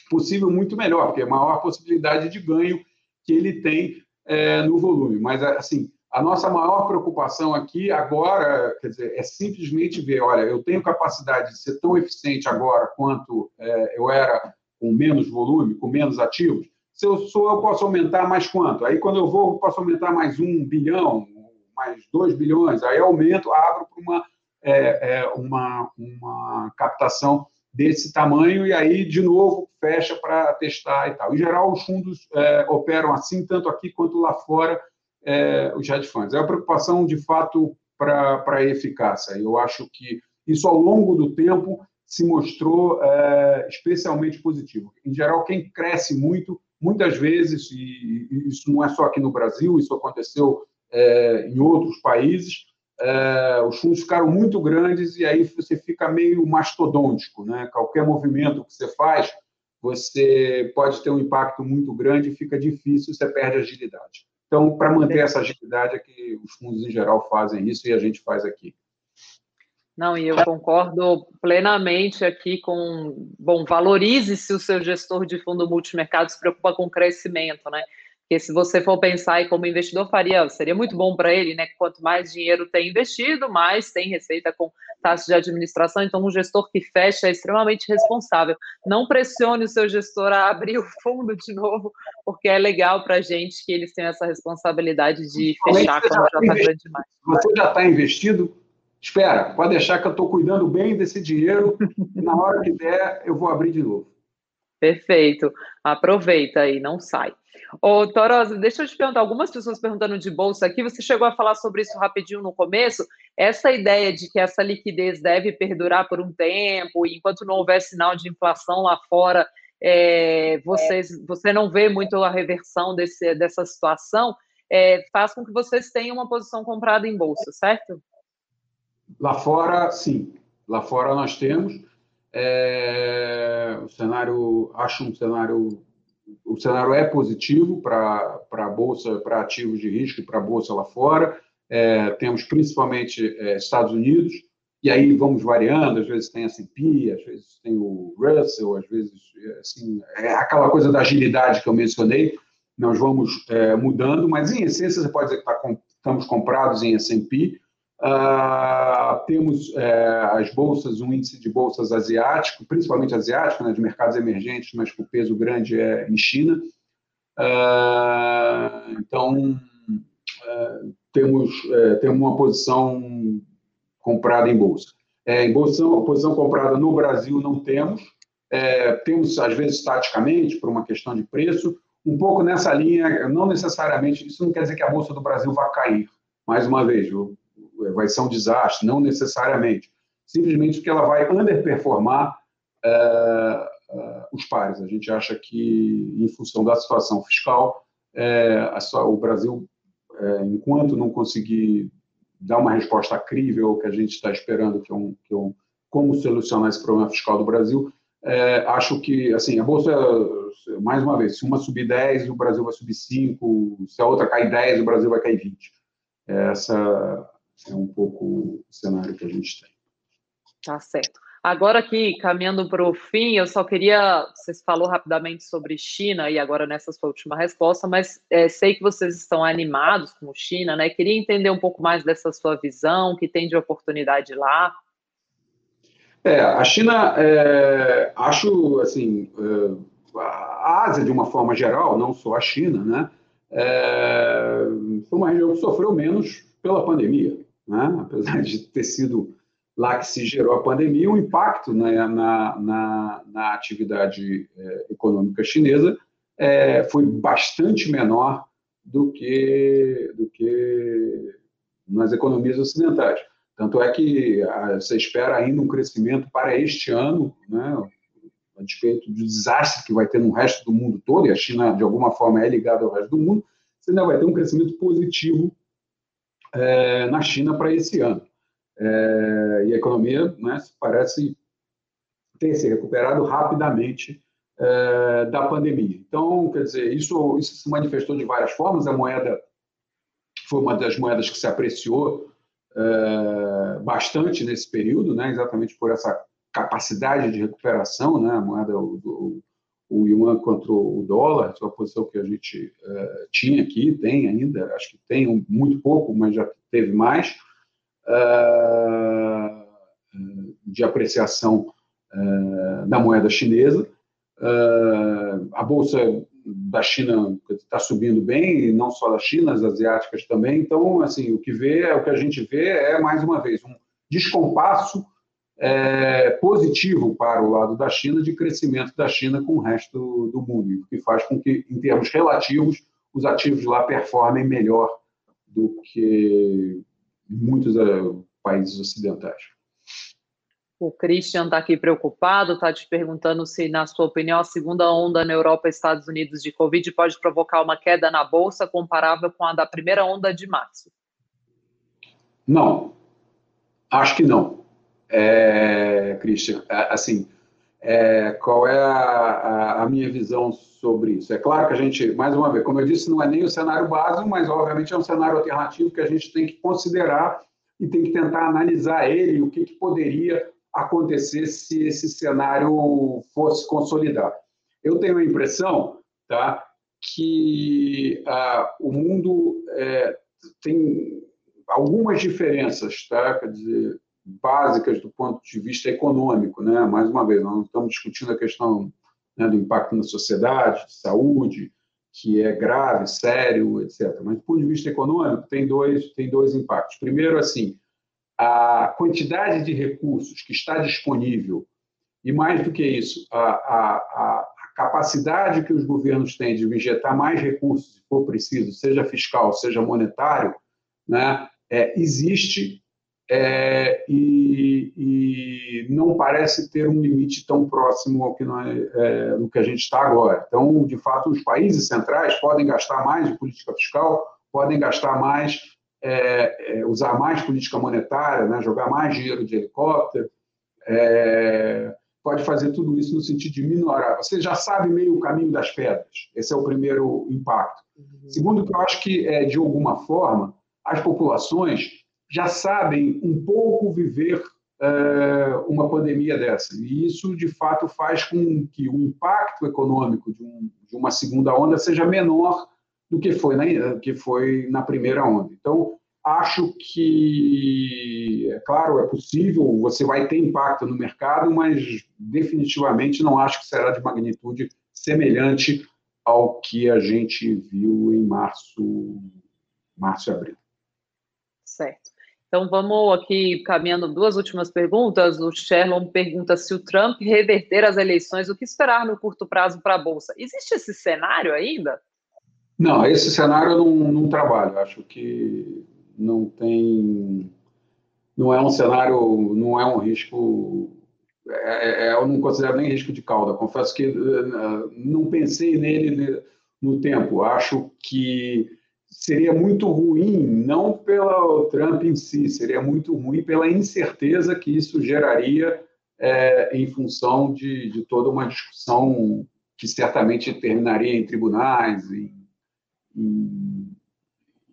possível, muito melhor, porque é a maior possibilidade de ganho que ele tem é, no volume. Mas, assim, a nossa maior preocupação aqui agora, quer dizer, é simplesmente ver, olha, eu tenho capacidade de ser tão eficiente agora quanto é, eu era com menos volume, com menos ativos. Se eu sou, eu posso aumentar mais quanto? Aí, quando eu vou, eu posso aumentar mais um bilhão, mais 2 bilhões, aí aumento, abro para uma, é, é, uma, uma captação desse tamanho e aí, de novo, fecha para testar e tal. Em geral, os fundos é, operam assim, tanto aqui quanto lá fora, é, os hedge funds. É uma preocupação, de fato, para a eficácia. Eu acho que isso, ao longo do tempo, se mostrou é, especialmente positivo. Em geral, quem cresce muito, muitas vezes, e, e isso não é só aqui no Brasil, isso aconteceu é, em outros países, é, os fundos ficaram muito grandes e aí você fica meio mastodôntico, né? Qualquer movimento que você faz, você pode ter um impacto muito grande e fica difícil, você perde agilidade. Então, para manter essa agilidade é que os fundos em geral fazem isso e a gente faz aqui. Não, e eu concordo plenamente aqui com, bom, valorize-se o seu gestor de fundo multimercado se preocupa com o crescimento, né? Porque se você for pensar e como investidor faria, seria muito bom para ele, né? Quanto mais dinheiro tem investido, mais tem receita com taxa de administração. Então, um gestor que fecha é extremamente responsável. Não pressione o seu gestor a abrir [LAUGHS] o fundo de novo, porque é legal para a gente que eles tenham essa responsabilidade de fechar quando já está grande demais. Você já está investido? Espera, pode deixar que eu estou cuidando bem desse dinheiro. e na hora que der, eu vou abrir de novo. Perfeito. Aproveita aí, não sai. Ô, Torosa, deixa eu te perguntar, algumas pessoas perguntando de bolsa aqui, você chegou a falar sobre isso rapidinho no começo, essa ideia de que essa liquidez deve perdurar por um tempo, enquanto não houver sinal de inflação lá fora, é, vocês, você não vê muito a reversão desse, dessa situação, é, faz com que vocês tenham uma posição comprada em bolsa, certo? Lá fora, sim. Lá fora nós temos. É, o cenário, acho um cenário o cenário é positivo para a bolsa, para ativos de risco e para a bolsa lá fora. É, temos principalmente é, Estados Unidos, e aí vamos variando, às vezes tem a S&P, às vezes tem o Russell, às vezes, assim, é aquela coisa da agilidade que eu mencionei, nós vamos é, mudando, mas em essência você pode dizer que tá estamos comprados em S&P, Uh, temos é, as bolsas, um índice de bolsas asiático, principalmente asiático, né, de mercados emergentes, mas com peso grande é em China. Uh, então, uh, temos, temos uma posição comprada em bolsa. Em bolsa, posição comprada no Brasil não temos. Temos, às vezes, taticamente, por uma questão de preço, um pouco nessa linha, não necessariamente, isso não quer dizer que a Bolsa do Brasil vai cair. Mais uma vez, eu vai ser um desastre, não necessariamente. Simplesmente porque ela vai underperformar é, é, os pares. A gente acha que, em função da situação fiscal, é, a, o Brasil, enquanto não conseguir dar uma resposta crível que a gente está esperando, que é um, que é um como solucionar esse problema fiscal do Brasil, acho que, assim, a Bolsa, mais uma vez, se uma subir 10, o Brasil vai subir 5, se a outra cair 10, o Brasil vai cair 20. Essa é um pouco o cenário que a gente tem. Tá certo. Agora aqui, caminhando para o fim, eu só queria. Você falou rapidamente sobre China, e agora nessa sua última resposta, mas é, sei que vocês estão animados com China, né? Queria entender um pouco mais dessa sua visão, que tem de oportunidade lá. É, a China, é, acho, assim, é, a Ásia, de uma forma geral, não só a China, né, é, foi uma região que sofreu menos pela pandemia, né, apesar de ter sido lá que se gerou a pandemia, o impacto né, na, na, na, atividade é, econômica chinesa é, foi bastante menor do que, do que nas economias ocidentais. Tanto é que ah, você espera ainda um crescimento para este ano, né, a despeito do desastre que vai ter no resto do mundo todo, e a China, de alguma forma, é ligada ao resto do mundo, você ainda vai ter um crescimento positivo é, na China para esse ano. É, e a economia né, parece ter se recuperado rapidamente é, da pandemia. Então, quer dizer, isso, isso se manifestou de várias formas. A moeda foi uma das moedas que se apreciou bastante nesse período, né, exatamente por essa capacidade de recuperação, né, a moeda, o, o yuan contra o dólar, essa é posição que a gente é, tinha aqui, tem ainda, acho que tem muito pouco, mas já teve mais, é, de apreciação é, da moeda chinesa. a bolsa da China está subindo bem, e não só da China, as asiáticas também. Então, assim, o que vê, o que a gente vê é mais uma vez um descompasso é, positivo para o lado da China de crescimento da China com o resto do mundo, o que faz com que, em termos relativos, os ativos lá performem melhor do que muitos uh, países ocidentais. O Christian está aqui preocupado, está te perguntando se, na sua opinião, a segunda onda na Europa e Estados Unidos de Covid pode provocar uma queda na bolsa comparável com a da primeira onda de março. Não, acho que não. É, Christian, é, assim, é, qual é a, a, a, minha visão sobre isso? É claro que a gente, mais uma vez, como eu disse, não é nem o cenário básico, mas obviamente é um cenário alternativo que a gente tem que considerar e tem que tentar analisar ele, o que, que poderia acontecer se esse cenário fosse consolidar. Eu tenho a impressão tá, que ah, o mundo é, tem algumas diferenças, tá, quer dizer, básicas do ponto de vista econômico. Né? Mais uma vez, nós não estamos discutindo a questão né, do impacto na sociedade, de saúde, que é grave, sério, etc. Mas do ponto de vista econômico, tem dois, tem dois impactos. Primeiro, assim, a quantidade de recursos que está disponível, e mais do que isso, a, a, a capacidade que os governos têm de injetar mais recursos, se for preciso, seja fiscal, seja monetário, né, é, existe é, e, e, não parece ter um limite tão próximo ao que, nós, é, no que a gente está agora. Então, de fato, os países centrais podem gastar mais de política fiscal, podem gastar mais é, é, usar mais política monetária, né, jogar mais dinheiro de helicóptero, é, pode fazer tudo isso no sentido de minorar. Você já sabe meio o caminho das pedras. Esse é o primeiro impacto. Uhum. Segundo, que eu acho que, é, de alguma forma, as populações já sabem um pouco viver é, uma pandemia dessa. E isso, de fato, faz com que o impacto econômico de, um, de uma segunda onda seja menor do que foi na, que foi na primeira onda. Então, acho que, é claro, é possível, você vai ter impacto no mercado, mas definitivamente não acho que será de magnitude semelhante ao que a gente viu em março, março e abril. Certo. Então vamos aqui caminhando duas últimas perguntas. O Sherlon pergunta se o Trump reverter as eleições, o que esperar no curto prazo para a Bolsa? Existe esse cenário ainda? Não, esse cenário eu não, não trabalho. Acho que não tem. Não é um cenário, não é um risco. É, é, eu não considero nem risco de cauda. Confesso que uh, não pensei nele no tempo. Acho que seria muito ruim, não pelo Trump em si, seria muito ruim pela incerteza que isso geraria é, em função de, de toda uma discussão que certamente terminaria em tribunais, em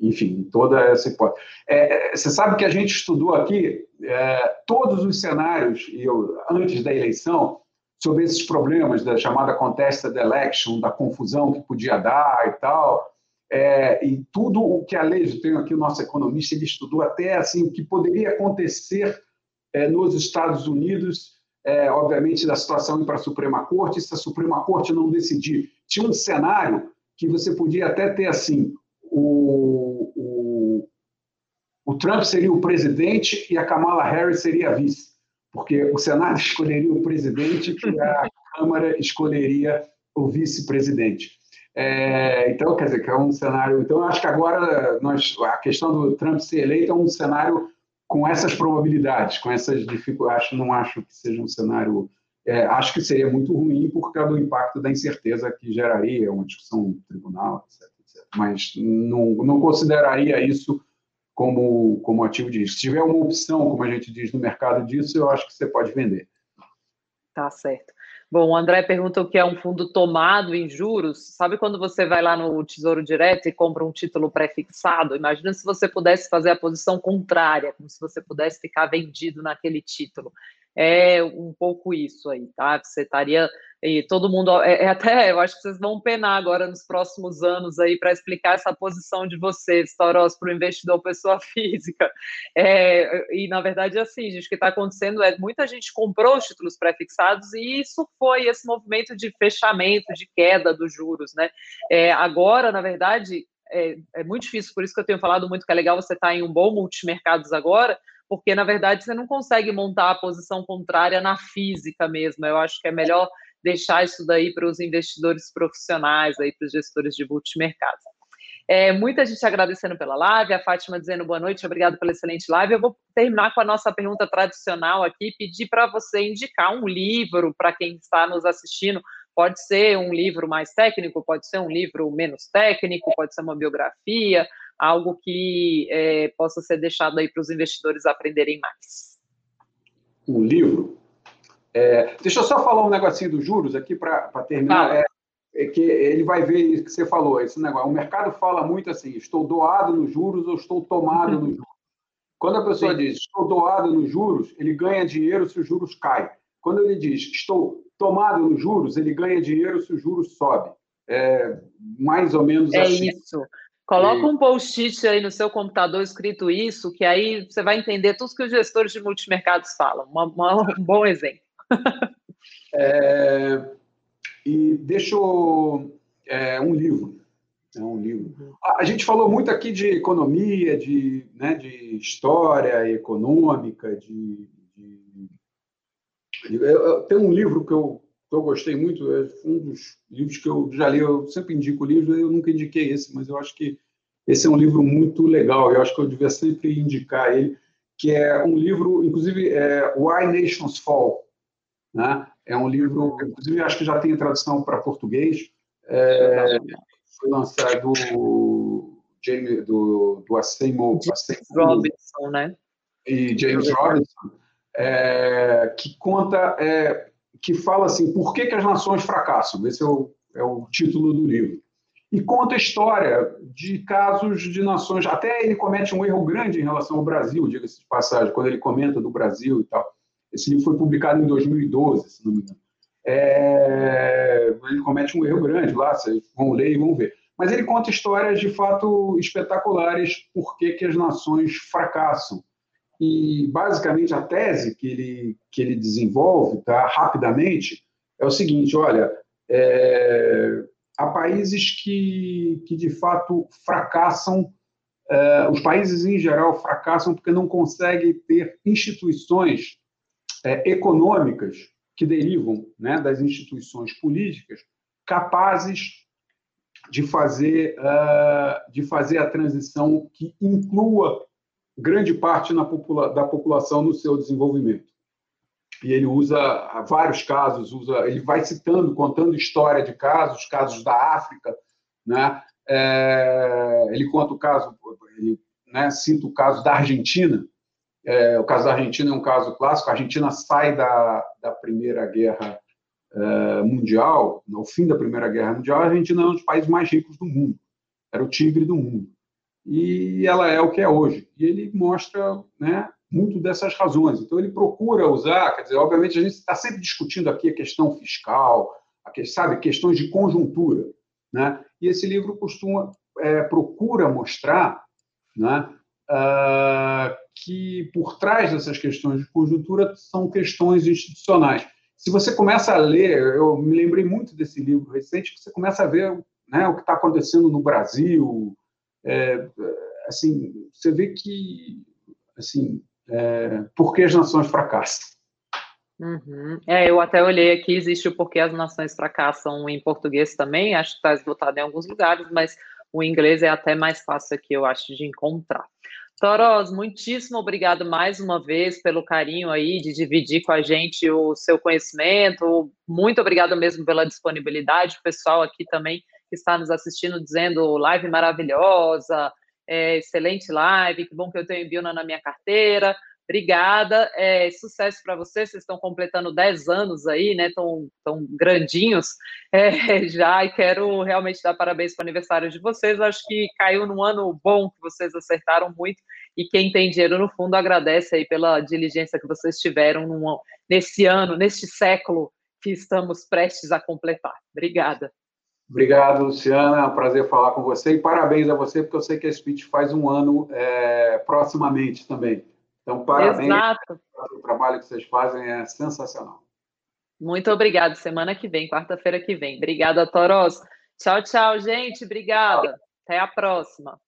enfim, toda essa hipótese. É, é, você sabe que a gente estudou aqui é, todos os cenários eu, antes da eleição sobre esses problemas da chamada contested election, da confusão que podia dar e tal, é, e tudo o que a lei, eu tenho aqui o nosso economista, ele estudou até assim o que poderia acontecer é, nos Estados Unidos é, obviamente, da situação ir para a Suprema Corte, se a Suprema Corte não decidir. Tinha um cenário que você podia até ter assim: o, o, o Trump seria o presidente e a Kamala Harris seria a vice, porque o Senado [LAUGHS] escolheria o presidente e a [LAUGHS] Câmara escolheria o vice-presidente. É, então, quer dizer, que é um cenário. Então, acho que agora nós, a questão do Trump ser eleito é um cenário com essas probabilidades, com essas dificuldades. Acho, não acho que seja um cenário. É, acho que seria muito ruim por causa do impacto da incerteza que geraria uma discussão no tribunal, etc. etc. Mas não, não consideraria isso como, como ativo de. Se tiver uma opção, como a gente diz no mercado disso, eu acho que você pode vender. Tá certo. Bom, o André pergunta o que é um fundo tomado em juros. Sabe quando você vai lá no Tesouro Direto e compra um título pré-fixado? Imagina se você pudesse fazer a posição contrária, como se você pudesse ficar vendido naquele título. É um pouco isso aí, tá? Você estaria e todo mundo é, é, até eu acho que vocês vão penar agora nos próximos anos aí para explicar essa posição de vocês, Toros, para o investidor pessoa [LAUGHS] física. É, e na verdade assim, gente, o que está acontecendo é muita gente comprou os títulos pré-fixados e isso foi esse movimento de fechamento, de queda dos juros, né? É, agora, na verdade, é, é, muito difícil, por isso que eu tenho falado muito que é legal você estar tá em um bom multimercados agora, porque na verdade você não consegue montar a posição contrária na física mesmo. Eu acho que é melhor deixar isso daí para os investidores profissionais, aí para os gestores de multimercado. É, muita gente agradecendo pela live, a Fátima dizendo boa noite, obrigado pela excelente live. Eu vou terminar com a nossa pergunta tradicional aqui, pedir para você indicar um livro para quem está nos assistindo. Pode ser um livro mais técnico, pode ser um livro menos técnico, pode ser uma biografia, algo que é, possa ser deixado aí para os investidores aprenderem mais. Um livro? É, deixa eu só falar um negocinho dos juros aqui para terminar. É, é, que ele vai ver isso que você falou, esse negócio. O mercado fala muito assim: estou doado nos juros ou estou tomado nos juros. Quando a pessoa Sim. diz estou doado nos juros, ele ganha dinheiro se os juros caem. Quando ele diz estou tomado nos juros, ele ganha dinheiro se os juros sobem. É mais ou menos é assim. É isso. Coloca um post-it aí no seu computador escrito isso, que aí você vai entender tudo que os gestores de multimercados falam. Uma, uma, um bom exemplo. [LAUGHS] é, e deixo é, um livro. É um livro. A, a, gente falou muito aqui de economia, de, né, de história econômica, de, de, de eu, eu, tem um livro que eu, que eu gostei muito, é um dos livros que eu já li, eu sempre indico o livro, eu nunca indiquei esse, mas eu acho que esse é um livro muito legal, eu acho que eu devia sempre indicar ele, que é um livro, inclusive, é Why Nations Fall, né? É um livro, inclusive, acho que já tem tradução para português. É, foi lançado do, James, do, do Assemo, Robinson, né? E James Robinson, é, que conta, é, que fala assim, por que, que as nações fracassam? Esse é o, é o título do livro. E conta a história de casos de nações. Até ele comete um erro grande em relação ao Brasil, diga-se de passagem, quando ele comenta do Brasil e tal. Esse livro foi publicado em 2012, se não me engano. É, ele comete um erro grande lá, vocês vão ler e vão ver. Mas ele conta histórias de fato espetaculares por que, que as nações fracassam. E, basicamente, a tese que ele, que ele desenvolve tá, rapidamente é o seguinte: olha, é, há países que, que de fato fracassam, é, os países em geral fracassam porque não conseguem ter instituições é, econômicas que derivam né, das instituições políticas capazes de fazer, uh, de fazer a transição que inclua grande parte popula da população no seu desenvolvimento. E ele usa vários casos, usa, ele vai citando, contando história de casos, casos da África, né? É, ele conta o caso, ele né, cita o caso da Argentina, é, o caso da Argentina é um caso clássico. A Argentina sai da, da Primeira Guerra é, Mundial, no fim da Primeira Guerra Mundial, a Argentina é um dos países mais ricos do mundo. Era o tigre do mundo. E ela é o que é hoje. E ele mostra né, muito dessas razões. Então, ele procura usar, quer dizer, obviamente, a gente está sempre discutindo aqui a questão fiscal, a, sabe, questões de conjuntura. Né? E esse livro costuma, é, procura mostrar né, uh, que por trás dessas questões de conjuntura são questões institucionais. Se você começa a ler, eu me lembrei muito desse livro recente, que você começa a ver né, o que está acontecendo no Brasil, é, assim, você vê que, assim, é, por que as nações fracassam? Uhum. É, eu até olhei aqui, existe o Porquê as Nações Fracassam em português também, acho que está esgotado em alguns lugares, mas o inglês é até mais fácil aqui, eu acho, de encontrar. Toros, muitíssimo obrigado mais uma vez pelo carinho aí de dividir com a gente o seu conhecimento. Muito obrigado mesmo pela disponibilidade. O pessoal aqui também que está nos assistindo dizendo live maravilhosa, é, excelente live, que bom que eu tenho Biona na minha carteira. Obrigada, é, sucesso para vocês. Vocês estão completando 10 anos aí, né? Tão, tão grandinhos [LAUGHS] é, já, e quero realmente dar parabéns para o aniversário de vocês. acho que caiu num ano bom, que vocês acertaram muito, e quem tem dinheiro no fundo agradece aí pela diligência que vocês tiveram num, nesse ano, neste século que estamos prestes a completar. Obrigada. Obrigado, Luciana. É um prazer falar com você e parabéns a você, porque eu sei que a Speech faz um ano é, proximamente também. Então, parabéns. Exato. O trabalho que vocês fazem é sensacional. Muito obrigado. Semana que vem, quarta-feira que vem. Obrigada, Toros. Tchau, tchau, gente. Obrigada. Até a próxima.